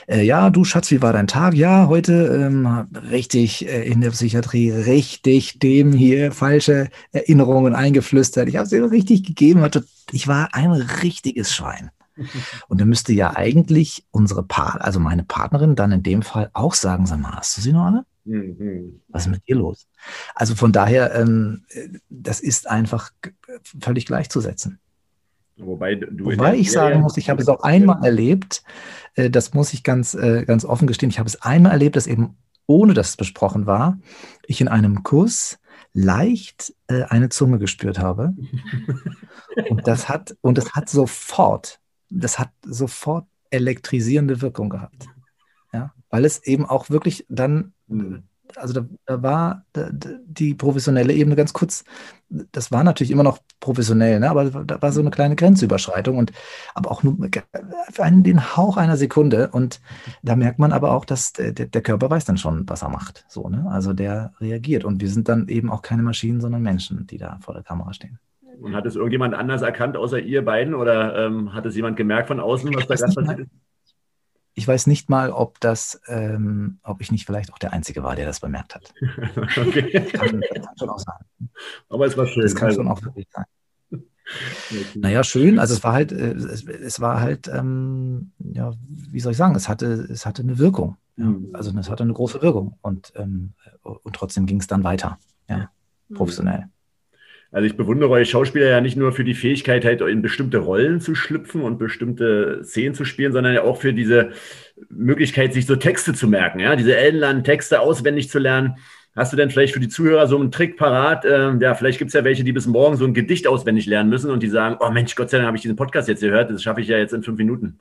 äh, ja, du Schatz, wie war dein Tag? Ja, heute ähm, richtig äh, in der Psychiatrie, richtig dem hier falsche Erinnerungen eingeflüstert. Ich habe sie richtig gegeben. Ich war ein richtiges Schwein. Und dann müsste ja eigentlich unsere Part, also meine Partnerin dann in dem Fall auch sagen, sag mal, hast du sie noch alle? Mhm. Was ist mit dir los? Also von daher, ähm, das ist einfach völlig gleichzusetzen. Wobei, Wobei ich sagen muss, ich habe es auch einmal erlebt, äh, das muss ich ganz, äh, ganz offen gestehen, ich habe es einmal erlebt, dass eben ohne dass es besprochen war, ich in einem Kurs leicht äh, eine Zunge gespürt habe. und das hat, und das hat sofort, das hat sofort elektrisierende Wirkung gehabt. Weil es eben auch wirklich dann mhm also da, da war da, die professionelle Ebene ganz kurz, das war natürlich immer noch professionell, ne? aber da war so eine kleine Grenzüberschreitung und aber auch nur für einen, den Hauch einer Sekunde. Und da merkt man aber auch, dass der, der Körper weiß dann schon, was er macht. So, ne? Also der reagiert. Und wir sind dann eben auch keine Maschinen, sondern Menschen, die da vor der Kamera stehen. Und hat es irgendjemand anders erkannt, außer ihr beiden? Oder ähm, hat es jemand gemerkt von außen, was da gerade passiert ist? Ich weiß nicht mal, ob das, ähm, ob ich nicht vielleicht auch der Einzige war, der das bemerkt hat. okay. Das kann, das kann schon auch sein. Aber es war schön. Das kann also. schon auch wirklich sein. Naja, schön. Also es war halt, äh, es, es war halt, ähm, ja, wie soll ich sagen, es hatte, es hatte eine Wirkung. Ja. Mhm. Also es hatte eine große Wirkung und, ähm, und trotzdem ging es dann weiter, ja, mhm. professionell. Also ich bewundere euch Schauspieler ja nicht nur für die Fähigkeit, halt in bestimmte Rollen zu schlüpfen und bestimmte Szenen zu spielen, sondern ja auch für diese Möglichkeit, sich so Texte zu merken, ja, diese ellenlangen Texte auswendig zu lernen. Hast du denn vielleicht für die Zuhörer so einen Trick parat? Ähm, ja, vielleicht gibt es ja welche, die bis morgen so ein Gedicht auswendig lernen müssen und die sagen, oh Mensch, Gott sei Dank habe ich diesen Podcast jetzt gehört, das schaffe ich ja jetzt in fünf Minuten.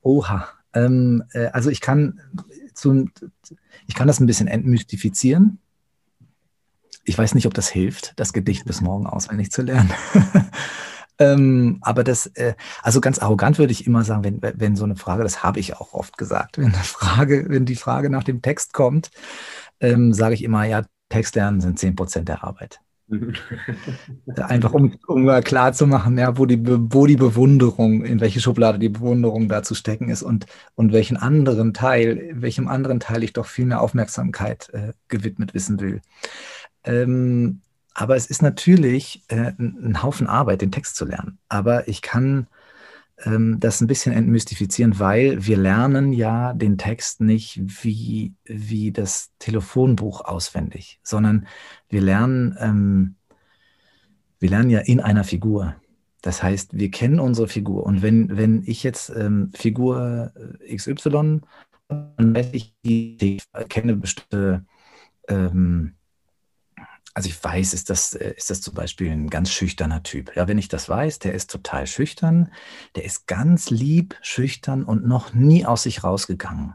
Oha. Ähm, äh, also ich kann, zum, ich kann das ein bisschen entmystifizieren. Ich weiß nicht, ob das hilft, das Gedicht bis morgen auswendig zu lernen. ähm, aber das, äh, also ganz arrogant würde ich immer sagen, wenn, wenn so eine Frage, das habe ich auch oft gesagt, wenn eine Frage, wenn die Frage nach dem Text kommt, ähm, sage ich immer, ja, Text lernen sind 10 Prozent der Arbeit. Einfach um, um klar zu machen, ja, wo, die, wo die Bewunderung, in welche Schublade die Bewunderung da zu stecken ist und, und welchen anderen Teil, welchem anderen Teil ich doch viel mehr Aufmerksamkeit äh, gewidmet wissen will. Ähm, aber es ist natürlich äh, ein Haufen Arbeit, den Text zu lernen. Aber ich kann ähm, das ein bisschen entmystifizieren, weil wir lernen ja den Text nicht wie, wie das Telefonbuch auswendig, sondern wir lernen, ähm, wir lernen ja in einer Figur. Das heißt, wir kennen unsere Figur. Und wenn, wenn ich jetzt ähm, Figur äh, XY, dann weiß ich, ich kenne bestimmte ähm, also ich weiß, ist das, äh, ist das zum Beispiel ein ganz schüchterner Typ. Ja, wenn ich das weiß, der ist total schüchtern, der ist ganz lieb, schüchtern und noch nie aus sich rausgegangen.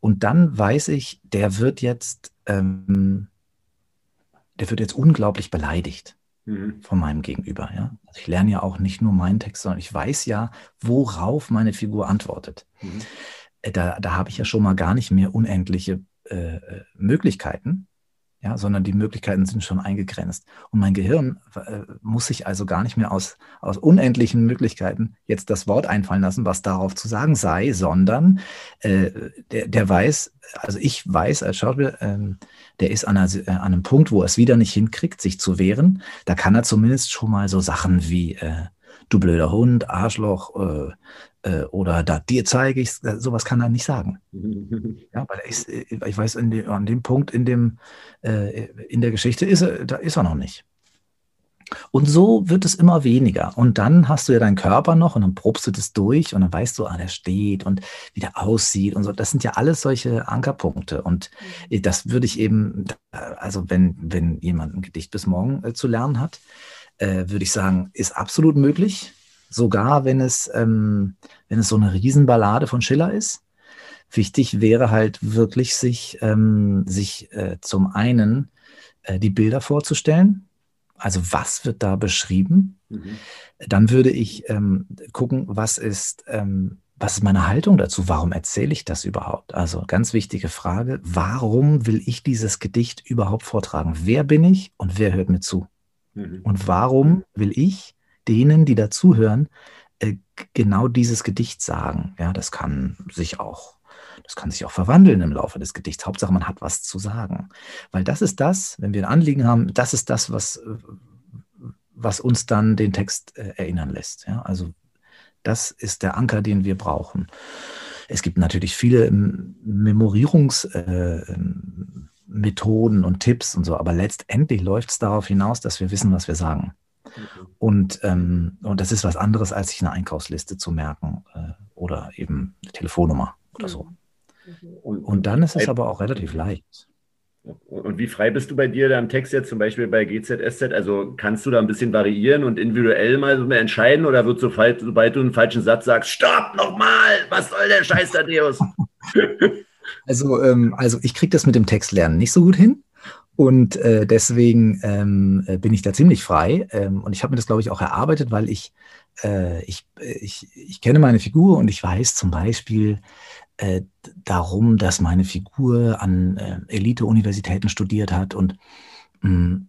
Und dann weiß ich, der wird jetzt, ähm, der wird jetzt unglaublich beleidigt mhm. von meinem Gegenüber. Ja? Also ich lerne ja auch nicht nur meinen Text, sondern ich weiß ja, worauf meine Figur antwortet. Mhm. Äh, da, da habe ich ja schon mal gar nicht mehr unendliche äh, äh Möglichkeiten, ja, sondern die Möglichkeiten sind schon eingegrenzt. Und mein Gehirn äh, muss sich also gar nicht mehr aus, aus unendlichen Möglichkeiten jetzt das Wort einfallen lassen, was darauf zu sagen sei, sondern äh, der, der weiß, also ich weiß als Schauspieler, äh, der ist an, einer, äh, an, einem Punkt, wo er es wieder nicht hinkriegt, sich zu wehren. Da kann er zumindest schon mal so Sachen wie äh, du blöder Hund, Arschloch, äh, äh, oder da dir zeige ich, sowas kann er nicht sagen. ja, weil ist, äh, ich weiß, dem, an dem Punkt in, dem, äh, in der Geschichte ist er, da ist er noch nicht. Und so wird es immer weniger. Und dann hast du ja deinen Körper noch und dann probst du das durch und dann weißt du, ah, der steht und wie der aussieht und so. Das sind ja alles solche Ankerpunkte. Und mhm. das würde ich eben, also wenn, wenn jemand ein Gedicht bis morgen äh, zu lernen hat, äh, würde ich sagen, ist absolut möglich sogar wenn es, ähm, wenn es so eine Riesenballade von Schiller ist. Wichtig wäre halt wirklich, sich, ähm, sich äh, zum einen äh, die Bilder vorzustellen. Also was wird da beschrieben? Mhm. Dann würde ich ähm, gucken, was ist, ähm, was ist meine Haltung dazu? Warum erzähle ich das überhaupt? Also ganz wichtige Frage, warum will ich dieses Gedicht überhaupt vortragen? Wer bin ich und wer hört mir zu? Mhm. Und warum will ich denen, die dazuhören, äh, genau dieses Gedicht sagen. Ja, das kann sich auch das kann sich auch verwandeln im Laufe des Gedichts. Hauptsache, man hat was zu sagen. Weil das ist das, wenn wir ein Anliegen haben, das ist das, was, was uns dann den Text äh, erinnern lässt. Ja, also Das ist der Anker, den wir brauchen. Es gibt natürlich viele Memorierungsmethoden äh, und Tipps und so, aber letztendlich läuft es darauf hinaus, dass wir wissen, was wir sagen. Okay. Und, ähm, und das ist was anderes, als sich eine Einkaufsliste zu merken äh, oder eben eine Telefonnummer oder so. Mhm. Und, und dann ist es aber auch relativ leicht. Und wie frei bist du bei dir da im Text jetzt, zum Beispiel bei GZSZ? Also kannst du da ein bisschen variieren und individuell mal so entscheiden oder wird sobald, sobald du einen falschen Satz sagst, stopp nochmal, was soll der Scheiß, Thaddeus? also, ähm, also ich kriege das mit dem Textlernen nicht so gut hin. Und äh, deswegen ähm, äh, bin ich da ziemlich frei. Ähm, und ich habe mir das, glaube ich, auch erarbeitet, weil ich, äh, ich, ich, ich kenne meine Figur und ich weiß zum Beispiel, äh, darum, dass meine Figur an äh, Elite-Universitäten studiert hat und, mh, mm,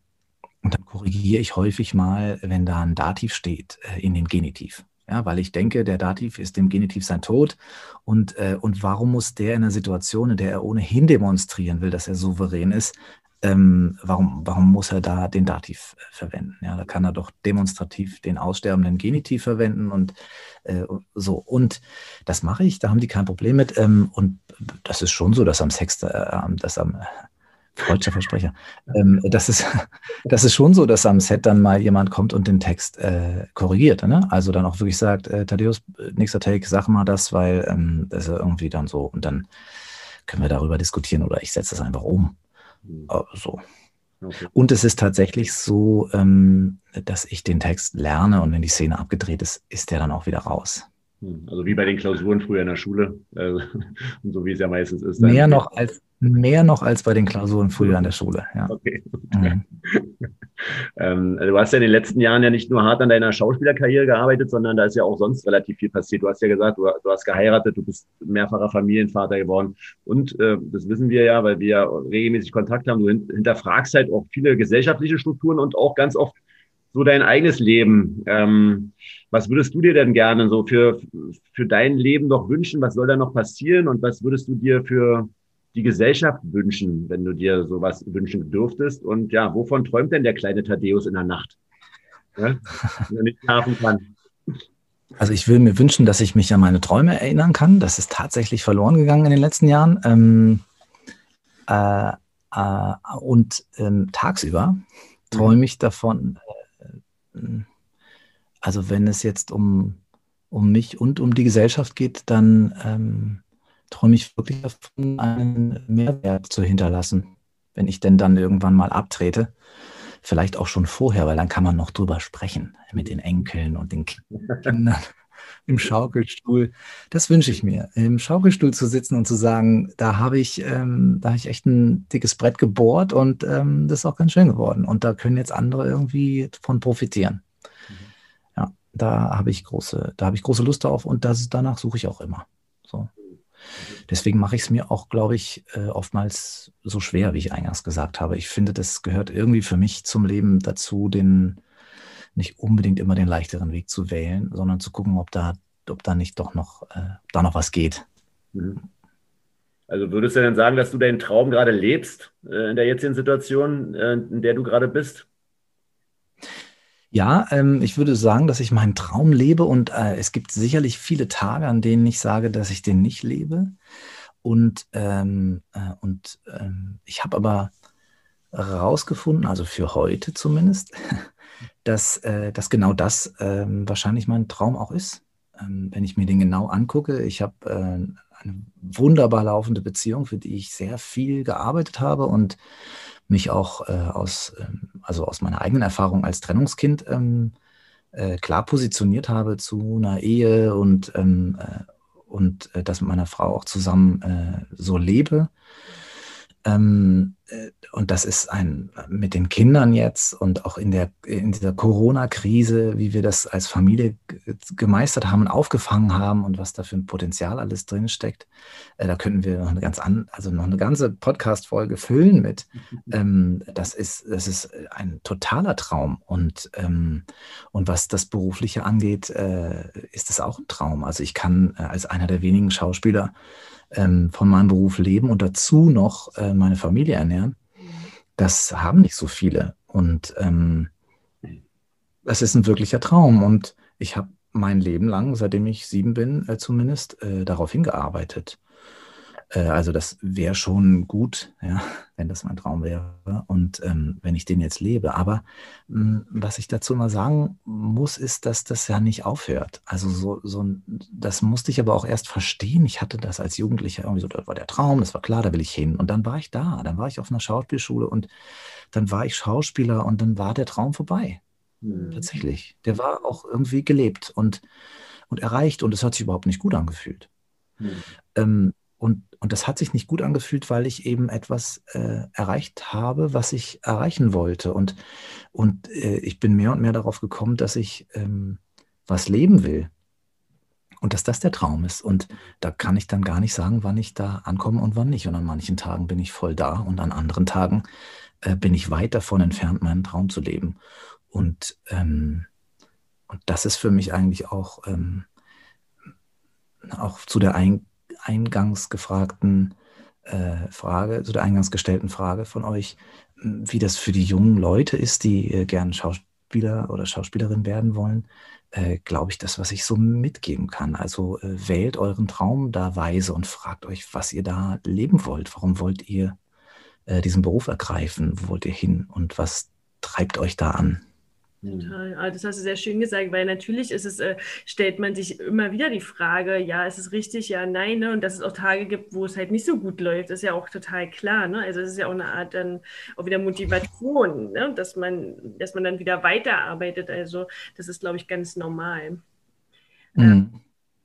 und dann korrigiere ich häufig mal, wenn da ein Dativ steht, äh, in den Genitiv. Ja, weil ich denke, der Dativ ist dem Genitiv sein Tod. Und, äh, und warum muss der in einer Situation, in der er ohnehin demonstrieren will, dass er souverän ist, ähm, warum, warum muss er da den Dativ äh, verwenden? Ja, da kann er doch demonstrativ den aussterbenden Genitiv verwenden und äh, so. Und das mache ich, da haben die kein Problem mit. Ähm, und das ist schon so, dass am Sex, äh, dass am Freudscher Versprecher. Ähm, das, ist, das ist schon so, dass am Set dann mal jemand kommt und den Text äh, korrigiert. Ne? Also dann auch wirklich sagt, äh, Thaddeus, nächster Take, sag mal das, weil ähm, das ist irgendwie dann so. Und dann können wir darüber diskutieren oder ich setze das einfach um. Hm. Äh, so. Okay. Und es ist tatsächlich so, ähm, dass ich den Text lerne und wenn die Szene abgedreht ist, ist der dann auch wieder raus. Hm. Also wie bei den Klausuren früher in der Schule, äh, und so wie es ja meistens ist. Mehr noch als Mehr noch als bei den Klausuren früher an der Schule. Ja. Okay. Mhm. ähm, also du hast ja in den letzten Jahren ja nicht nur hart an deiner Schauspielerkarriere gearbeitet, sondern da ist ja auch sonst relativ viel passiert. Du hast ja gesagt, du, du hast geheiratet, du bist mehrfacher Familienvater geworden. Und äh, das wissen wir ja, weil wir ja regelmäßig Kontakt haben. Du hinterfragst halt auch viele gesellschaftliche Strukturen und auch ganz oft so dein eigenes Leben. Ähm, was würdest du dir denn gerne so für, für dein Leben noch wünschen? Was soll da noch passieren? Und was würdest du dir für die Gesellschaft wünschen, wenn du dir sowas wünschen dürftest? Und ja, wovon träumt denn der kleine Thaddeus in der Nacht? Ja, wenn er nicht schlafen kann. Also ich will mir wünschen, dass ich mich an meine Träume erinnern kann. Das ist tatsächlich verloren gegangen in den letzten Jahren. Ähm, äh, äh, und ähm, tagsüber träume ich davon, äh, also wenn es jetzt um, um mich und um die Gesellschaft geht, dann ähm, träume ich wirklich davon, einen Mehrwert zu hinterlassen, wenn ich denn dann irgendwann mal abtrete. Vielleicht auch schon vorher, weil dann kann man noch drüber sprechen mit den Enkeln und den Kindern im Schaukelstuhl. Das wünsche ich mir, im Schaukelstuhl zu sitzen und zu sagen, da habe ich, ähm, da habe ich echt ein dickes Brett gebohrt und ähm, das ist auch ganz schön geworden. Und da können jetzt andere irgendwie von profitieren. Mhm. Ja, da habe ich große, da habe ich große Lust darauf und das, danach suche ich auch immer. So. Deswegen mache ich es mir auch, glaube ich, äh, oftmals so schwer, wie ich eingangs gesagt habe. Ich finde, das gehört irgendwie für mich zum Leben dazu, den nicht unbedingt immer den leichteren Weg zu wählen, sondern zu gucken, ob da, ob da nicht doch noch, äh, da noch was geht. Mhm. Also würdest du denn sagen, dass du deinen Traum gerade lebst äh, in der jetzigen Situation, äh, in der du gerade bist? Ja, ähm, ich würde sagen, dass ich meinen Traum lebe und äh, es gibt sicherlich viele Tage, an denen ich sage, dass ich den nicht lebe. Und, ähm, äh, und ähm, ich habe aber herausgefunden, also für heute zumindest, dass, äh, dass genau das ähm, wahrscheinlich mein Traum auch ist. Ähm, wenn ich mir den genau angucke, ich habe äh, eine wunderbar laufende Beziehung, für die ich sehr viel gearbeitet habe und mich auch äh, aus, ähm, also aus meiner eigenen Erfahrung als Trennungskind ähm, äh, klar positioniert habe zu einer Ehe und, ähm, äh, und äh, das mit meiner Frau auch zusammen äh, so lebe. Ähm, äh, und das ist ein mit den Kindern jetzt und auch in der in dieser Corona-Krise, wie wir das als Familie gemeistert haben und aufgefangen haben und was da für ein Potenzial alles drin steckt, äh, da könnten wir noch eine ganz an, also noch eine ganze Podcast-Folge füllen mit. Ähm, das ist das ist ein totaler Traum und ähm, und was das berufliche angeht, äh, ist es auch ein Traum. Also ich kann äh, als einer der wenigen Schauspieler ähm, von meinem Beruf leben und dazu noch äh, meine Familie ernähren, das haben nicht so viele. Und ähm, das ist ein wirklicher Traum. Und ich habe mein Leben lang, seitdem ich sieben bin, äh, zumindest, äh, darauf hingearbeitet. Äh, also das wäre schon gut, ja, wenn das mein Traum wäre und ähm, wenn ich den jetzt lebe. Aber mh, hm, was ich dazu mal sagen muss, ist, dass das ja nicht aufhört. Also so, so das musste ich aber auch erst verstehen. Ich hatte das als Jugendlicher irgendwie so, das war der Traum, das war klar, da will ich hin. Und dann war ich da, dann war ich auf einer Schauspielschule und dann war ich Schauspieler und dann war der Traum vorbei. Mhm. Tatsächlich. Der war auch irgendwie gelebt und, und erreicht und es hat sich überhaupt nicht gut angefühlt. Mhm. Ähm, und, und das hat sich nicht gut angefühlt, weil ich eben etwas äh, erreicht habe, was ich erreichen wollte. Und, und äh, ich bin mehr und mehr darauf gekommen, dass ich ähm, was leben will. Und dass das der Traum ist. Und da kann ich dann gar nicht sagen, wann ich da ankomme und wann nicht. Und an manchen Tagen bin ich voll da und an anderen Tagen äh, bin ich weit davon entfernt, meinen Traum zu leben. Und, ähm, und das ist für mich eigentlich auch, ähm, auch zu der Ein eingangs gefragten äh, Frage, zu der eingangs gestellten Frage von euch, wie das für die jungen Leute ist, die äh, gerne Schauspieler oder Schauspielerin werden wollen, äh, glaube ich, das, was ich so mitgeben kann. Also äh, wählt euren Traum da weise und fragt euch, was ihr da leben wollt. Warum wollt ihr äh, diesen Beruf ergreifen? Wo wollt ihr hin und was treibt euch da an? Total. Ah, das hast du sehr schön gesagt, weil natürlich ist es, äh, stellt man sich immer wieder die Frage, ja, ist es richtig, ja, nein, ne? Und dass es auch Tage gibt, wo es halt nicht so gut läuft, ist ja auch total klar, ne? Also es ist ja auch eine Art dann auch wieder Motivation, ne? Dass man, dass man dann wieder weiterarbeitet. Also das ist, glaube ich, ganz normal. Mhm. Ähm,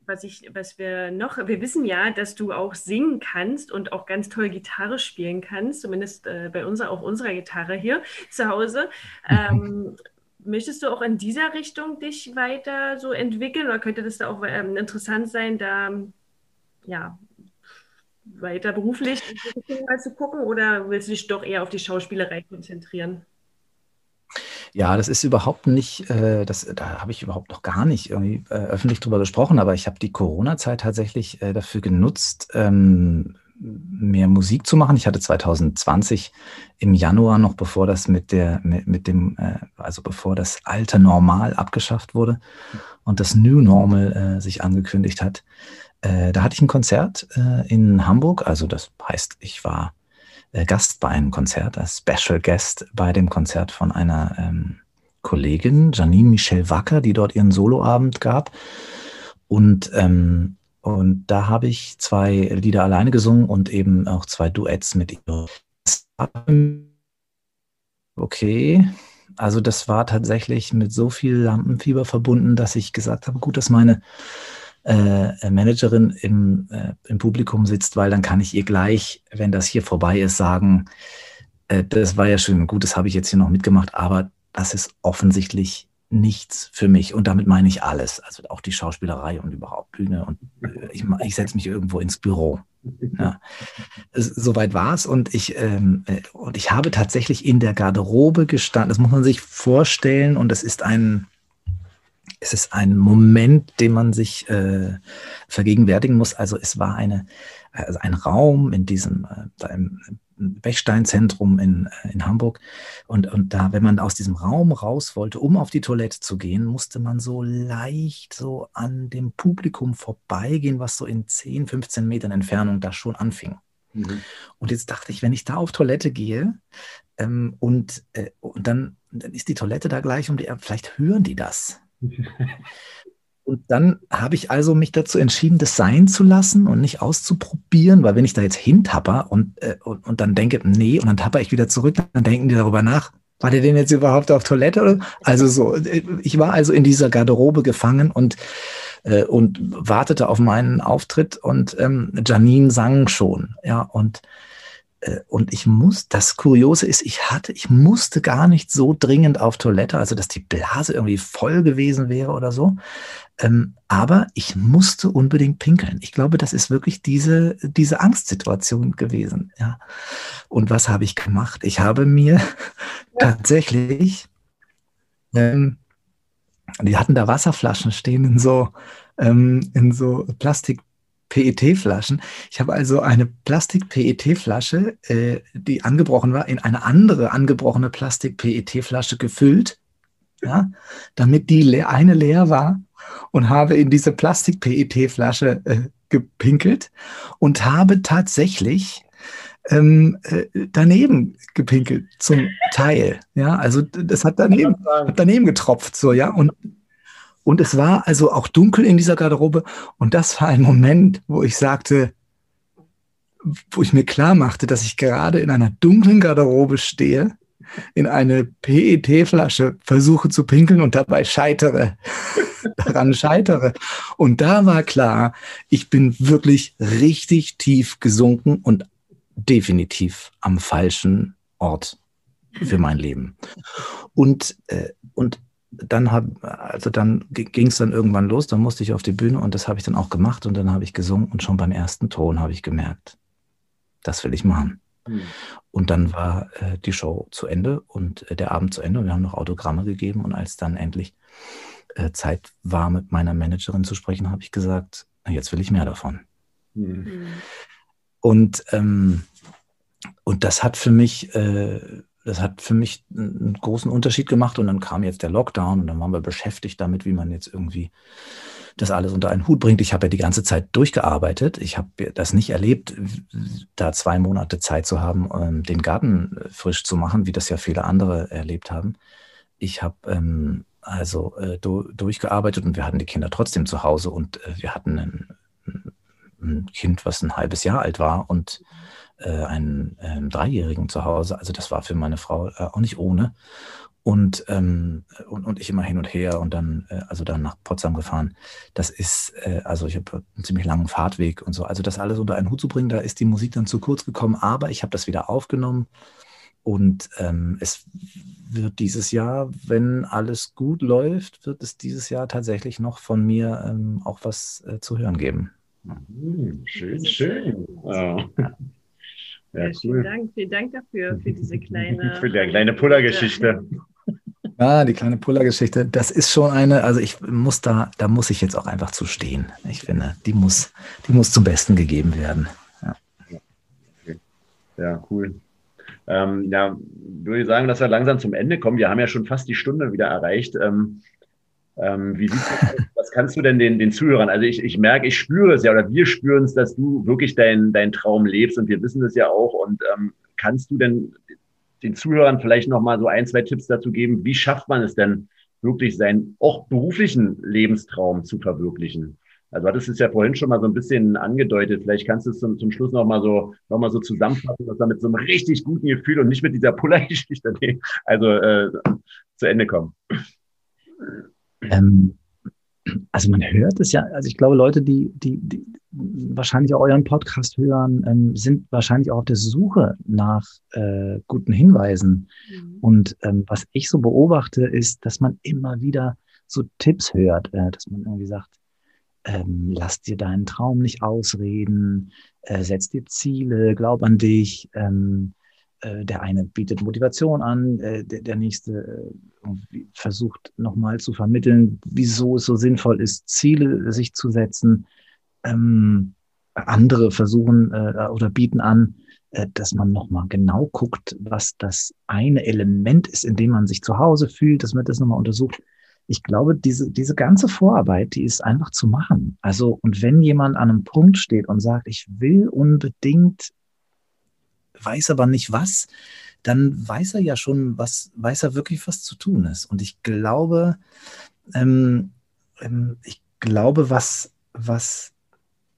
was ich, was wir noch, wir wissen ja, dass du auch singen kannst und auch ganz toll Gitarre spielen kannst, zumindest äh, bei uns auf unserer Gitarre hier zu Hause. Ähm, möchtest du auch in dieser Richtung dich weiter so entwickeln oder könnte das da auch ähm, interessant sein, da ja weiter beruflich mal zu gucken oder willst du dich doch eher auf die Schauspielerei konzentrieren? Ja, das ist überhaupt nicht, äh, das, da habe ich überhaupt noch gar nicht irgendwie äh, öffentlich drüber gesprochen, aber ich habe die Corona-Zeit tatsächlich äh, dafür genutzt, ähm, mehr Musik zu machen. Ich hatte 2020 im Januar noch, bevor das mit der, mit, mit dem, äh, also bevor das alte Normal abgeschafft wurde und das New Normal äh, sich angekündigt hat, äh, da hatte ich ein Konzert äh, in Hamburg. Also das heißt, ich war äh, Gast bei einem Konzert, als Special Guest bei dem Konzert von einer ähm, Kollegin, Janine Michelle Wacker, die dort ihren Soloabend gab. Und ähm, und da habe ich zwei Lieder alleine gesungen und eben auch zwei Duets mit ihr. Okay, also das war tatsächlich mit so viel Lampenfieber verbunden, dass ich gesagt habe, gut, dass meine äh, Managerin im, äh, im Publikum sitzt, weil dann kann ich ihr gleich, wenn das hier vorbei ist, sagen, äh, das war ja schön, gut, das habe ich jetzt hier noch mitgemacht, aber das ist offensichtlich nichts für mich. Und damit meine ich alles. Also auch die Schauspielerei und überhaupt Bühne. Und äh, ich, ich setze mich irgendwo ins Büro. Ja. Soweit war es. Und ich, ähm, äh, und ich habe tatsächlich in der Garderobe gestanden. Das muss man sich vorstellen. Und es ist ein, es ist ein Moment, den man sich äh, vergegenwärtigen muss. Also es war eine, also ein Raum in diesem, äh, Bechsteinzentrum in, äh, in Hamburg. Und, und da, wenn man aus diesem Raum raus wollte, um auf die Toilette zu gehen, musste man so leicht so an dem Publikum vorbeigehen, was so in 10, 15 Metern Entfernung da schon anfing. Mhm. Und jetzt dachte ich, wenn ich da auf Toilette gehe ähm, und, äh, und dann, dann ist die Toilette da gleich um die, vielleicht hören die das. Und dann habe ich also mich dazu entschieden, das sein zu lassen und nicht auszuprobieren, weil wenn ich da jetzt hintapper und, äh, und, und dann denke, nee, und dann tapper ich wieder zurück, dann denken die darüber nach, war der denn jetzt überhaupt auf Toilette? Also so, äh, ich war also in dieser Garderobe gefangen und, äh, und wartete auf meinen Auftritt und ähm, Janine sang schon, ja, und und ich muss, das Kuriose ist, ich hatte, ich musste gar nicht so dringend auf Toilette, also dass die Blase irgendwie voll gewesen wäre oder so. Ähm, aber ich musste unbedingt pinkeln. Ich glaube, das ist wirklich diese, diese Angstsituation gewesen. Ja. Und was habe ich gemacht? Ich habe mir tatsächlich, ähm, die hatten da Wasserflaschen stehen in so, ähm, in so Plastik PET-Flaschen. Ich habe also eine Plastik-PET-Flasche, äh, die angebrochen war, in eine andere angebrochene Plastik-PET-Flasche gefüllt, ja, damit die le eine leer war und habe in diese Plastik-PET-Flasche äh, gepinkelt und habe tatsächlich ähm, äh, daneben gepinkelt zum Teil. Ja, also das hat daneben, hat daneben getropft, so, ja. Und, und es war also auch dunkel in dieser Garderobe. Und das war ein Moment, wo ich sagte, wo ich mir klar machte, dass ich gerade in einer dunklen Garderobe stehe, in eine PET-Flasche versuche zu pinkeln und dabei scheitere, daran scheitere. Und da war klar, ich bin wirklich richtig tief gesunken und definitiv am falschen Ort für mein Leben. Und, äh, und dann hab, also dann ging es dann irgendwann los, dann musste ich auf die Bühne und das habe ich dann auch gemacht und dann habe ich gesungen und schon beim ersten Ton habe ich gemerkt, das will ich machen. Mhm. Und dann war äh, die Show zu Ende und äh, der Abend zu Ende und wir haben noch Autogramme gegeben und als dann endlich äh, Zeit war, mit meiner Managerin zu sprechen, habe ich gesagt, jetzt will ich mehr davon. Mhm. Und, ähm, und das hat für mich, äh, das hat für mich einen großen Unterschied gemacht. Und dann kam jetzt der Lockdown und dann waren wir beschäftigt damit, wie man jetzt irgendwie das alles unter einen Hut bringt. Ich habe ja die ganze Zeit durchgearbeitet. Ich habe das nicht erlebt, da zwei Monate Zeit zu haben, ähm, den Garten äh, frisch zu machen, wie das ja viele andere erlebt haben. Ich habe ähm, also äh, durchgearbeitet und wir hatten die Kinder trotzdem zu Hause und äh, wir hatten ein, ein, Kind, was ein halbes Jahr alt war und äh, einen, einen Dreijährigen zu Hause. Also das war für meine Frau äh, auch nicht ohne. Und, ähm, und, und ich immer hin und her und dann, äh, also dann nach Potsdam gefahren. Das ist, äh, also ich habe einen ziemlich langen Fahrtweg und so. Also das alles unter einen Hut zu bringen, da ist die Musik dann zu kurz gekommen, aber ich habe das wieder aufgenommen. Und ähm, es wird dieses Jahr, wenn alles gut läuft, wird es dieses Jahr tatsächlich noch von mir ähm, auch was äh, zu hören geben. Hm, schön, schön. Wow. Ja, cool. Vielen Dank, vielen Dank dafür, für diese kleine. für die kleine Puller-Geschichte. Ja, die kleine Puller-Geschichte, das ist schon eine, also ich muss da, da muss ich jetzt auch einfach zu stehen. Ich finde, die muss, die muss zum Besten gegeben werden. Ja, okay. ja cool. Ähm, ja, würde ich sagen, dass wir langsam zum Ende kommen. Wir haben ja schon fast die Stunde wieder erreicht. Ähm, ähm, wie was kannst du denn den, den Zuhörern? Also ich, ich merke, ich spüre es ja oder wir spüren es, dass du wirklich deinen dein Traum lebst und wir wissen es ja auch. Und ähm, kannst du denn den Zuhörern vielleicht noch mal so ein, zwei Tipps dazu geben, wie schafft man es denn wirklich seinen auch beruflichen Lebenstraum zu verwirklichen? Also das ist ja vorhin schon mal so ein bisschen angedeutet. Vielleicht kannst du es zum, zum Schluss noch mal so noch mal so zusammenfassen, dass wir mit so einem richtig guten Gefühl und nicht mit dieser Puller-Geschichte also äh, zu Ende kommen. Ähm, also man hört es ja, also ich glaube, Leute, die, die, die wahrscheinlich auch euren Podcast hören, ähm, sind wahrscheinlich auch auf der Suche nach äh, guten Hinweisen. Mhm. Und ähm, was ich so beobachte, ist, dass man immer wieder so Tipps hört, äh, dass man irgendwie sagt, ähm, lass dir deinen Traum nicht ausreden, äh, setz dir Ziele, glaub an dich, ähm, äh, der eine bietet Motivation an, äh, der, der nächste äh, versucht nochmal zu vermitteln, wieso es so sinnvoll ist, Ziele sich zu setzen. Ähm, andere versuchen oder bieten an, dass man nochmal genau guckt, was das eine Element ist, in dem man sich zu Hause fühlt, dass man das nochmal untersucht. Ich glaube, diese, diese ganze Vorarbeit, die ist einfach zu machen. Also, und wenn jemand an einem Punkt steht und sagt, ich will unbedingt weiß aber nicht was, dann weiß er ja schon, was, weiß er wirklich, was zu tun ist. Und ich glaube, ähm, ähm, ich glaube, was, was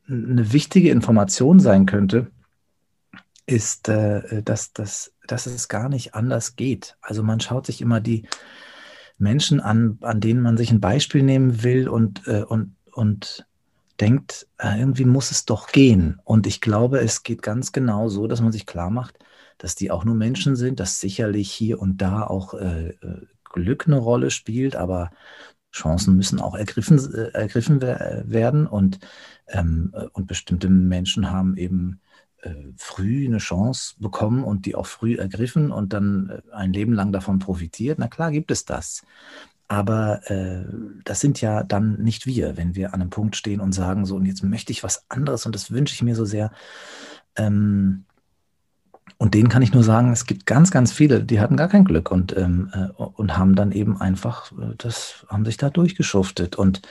eine wichtige Information sein könnte, ist, äh, dass, dass, dass es gar nicht anders geht. Also man schaut sich immer die Menschen an, an denen man sich ein Beispiel nehmen will und, äh, und, und denkt, äh, irgendwie muss es doch gehen. Und ich glaube, es geht ganz genau so, dass man sich klar macht, dass die auch nur Menschen sind, dass sicherlich hier und da auch äh, äh Glück eine Rolle spielt, aber Chancen müssen auch ergriffen, äh, ergriffen werden und, ähm, äh, und bestimmte Menschen haben eben äh, früh eine Chance bekommen und die auch früh ergriffen und dann ein Leben lang davon profitiert. Na klar gibt es das. Aber äh, das sind ja dann nicht wir, wenn wir an einem Punkt stehen und sagen, so, und jetzt möchte ich was anderes und das wünsche ich mir so sehr. Ähm, und denen kann ich nur sagen, es gibt ganz, ganz viele, die hatten gar kein Glück und, ähm, äh, und haben dann eben einfach, äh, das haben sich da durchgeschuftet. Und,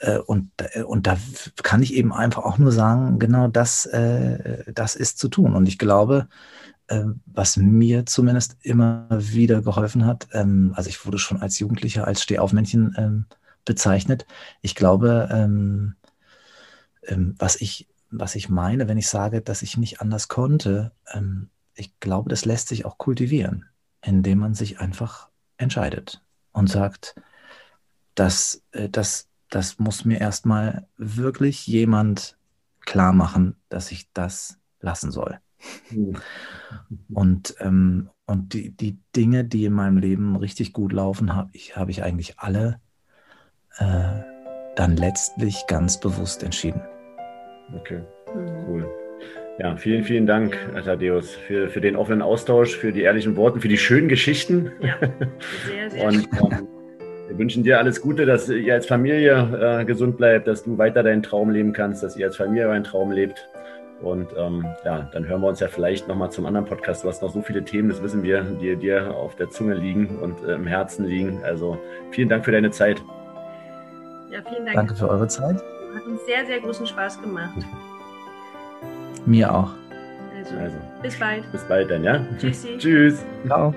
äh, und, äh, und da kann ich eben einfach auch nur sagen, genau das, äh, das ist zu tun. Und ich glaube, was mir zumindest immer wieder geholfen hat, ähm, also ich wurde schon als Jugendlicher als Stehaufmännchen ähm, bezeichnet. Ich glaube, ähm, ähm was ich was ich meine, wenn ich sage, dass ich nicht anders konnte, ähm, ich glaube, das lässt sich auch kultivieren, indem man sich einfach entscheidet und sagt, dass, äh, das, das muss mir erstmal wirklich jemand klar machen, dass ich das lassen soll. Und, ähm, und die, die Dinge, die in meinem Leben richtig gut laufen, habe ich, hab ich eigentlich alle äh, dann letztlich ganz bewusst entschieden. Okay, mhm. cool. Ja, vielen, vielen Dank, Thaddeus, für, für den offenen Austausch, für die ehrlichen Worte, für die schönen Geschichten. Ja, sehr, sehr Und ähm, wir wünschen dir alles Gute, dass ihr als Familie äh, gesund bleibt, dass du weiter deinen Traum leben kannst, dass ihr als Familie euren Traum lebt. Und ähm, ja, dann hören wir uns ja vielleicht nochmal zum anderen Podcast. Du hast noch so viele Themen, das wissen wir, die dir auf der Zunge liegen und äh, im Herzen liegen. Also vielen Dank für deine Zeit. Ja, vielen Dank. Danke für eure Zeit. Hat uns sehr, sehr großen Spaß gemacht. Mir auch. Also, also, bis bald. Bis bald dann, ja? Tschüssi. Tschüss. Ciao.